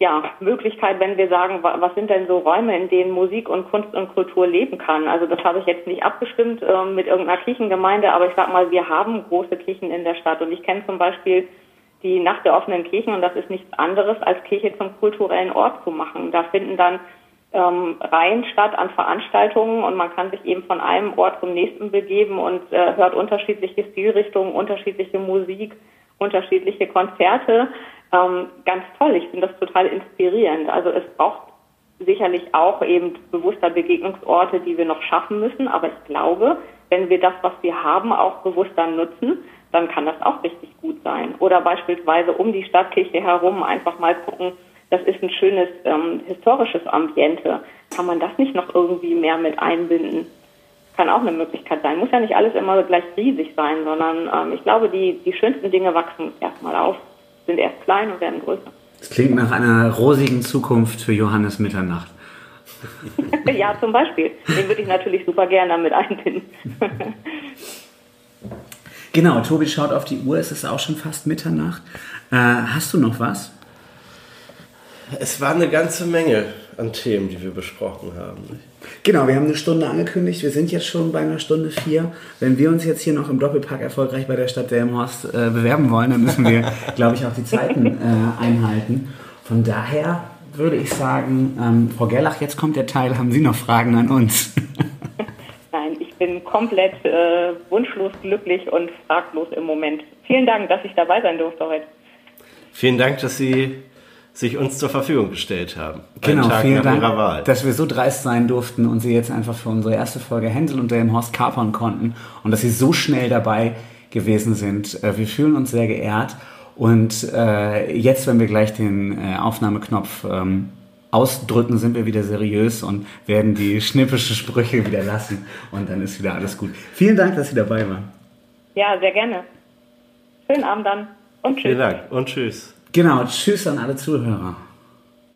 ja, Möglichkeit, wenn wir sagen, was sind denn so Räume, in denen Musik und Kunst und Kultur leben kann. Also das habe ich jetzt nicht abgestimmt äh, mit irgendeiner Kirchengemeinde, aber ich sag mal, wir haben große Kirchen in der Stadt und ich kenne zum Beispiel die Nacht der offenen Kirchen und das ist nichts anderes, als Kirche zum kulturellen Ort zu machen. Da finden dann ähm, Reihen statt an Veranstaltungen und man kann sich eben von einem Ort zum nächsten begeben und äh, hört unterschiedliche Stilrichtungen, unterschiedliche Musik, unterschiedliche Konzerte. Ähm, ganz toll, ich finde das total inspirierend. Also es braucht sicherlich auch eben bewusster Begegnungsorte, die wir noch schaffen müssen, aber ich glaube, wenn wir das, was wir haben, auch bewusster nutzen, dann kann das auch richtig gut sein. Oder beispielsweise um die Stadtkirche herum einfach mal gucken, das ist ein schönes ähm, historisches Ambiente. kann man das nicht noch irgendwie mehr mit einbinden? Kann auch eine Möglichkeit sein. Muss ja nicht alles immer gleich riesig sein, sondern ähm, ich glaube, die, die schönsten Dinge wachsen erstmal auf, sind erst klein und werden größer. Das klingt nach einer rosigen Zukunft für Johannes Mitternacht. ja, zum Beispiel. Den würde ich natürlich super gerne damit einbinden. genau, Tobi schaut auf die Uhr, es ist auch schon fast Mitternacht. Äh, hast du noch was? Es war eine ganze Menge an Themen, die wir besprochen haben. Genau, wir haben eine Stunde angekündigt. Wir sind jetzt schon bei einer Stunde vier. Wenn wir uns jetzt hier noch im Doppelpack erfolgreich bei der Stadt Delmenhorst äh, bewerben wollen, dann müssen wir, glaube ich, auch die Zeiten äh, einhalten. Von daher würde ich sagen, ähm, Frau Gerlach, jetzt kommt der Teil. Haben Sie noch Fragen an uns? Nein, ich bin komplett äh, wunschlos glücklich und fraglos im Moment. Vielen Dank, dass ich dabei sein durfte heute. Vielen Dank, dass Sie sich uns zur Verfügung gestellt haben. Genau, vielen Dank, dass wir so dreist sein durften und Sie jetzt einfach für unsere erste Folge Hänsel und Horst kapern konnten und dass Sie so schnell dabei gewesen sind. Äh, wir fühlen uns sehr geehrt und äh, jetzt, wenn wir gleich den äh, Aufnahmeknopf ähm, ausdrücken, sind wir wieder seriös und werden die schnippischen Sprüche wieder lassen und dann ist wieder alles gut. Vielen Dank, dass Sie dabei waren. Ja, sehr gerne. Schönen Abend dann und tschüss. Vielen Dank und tschüss. Genau, tschüss an alle Zuhörer.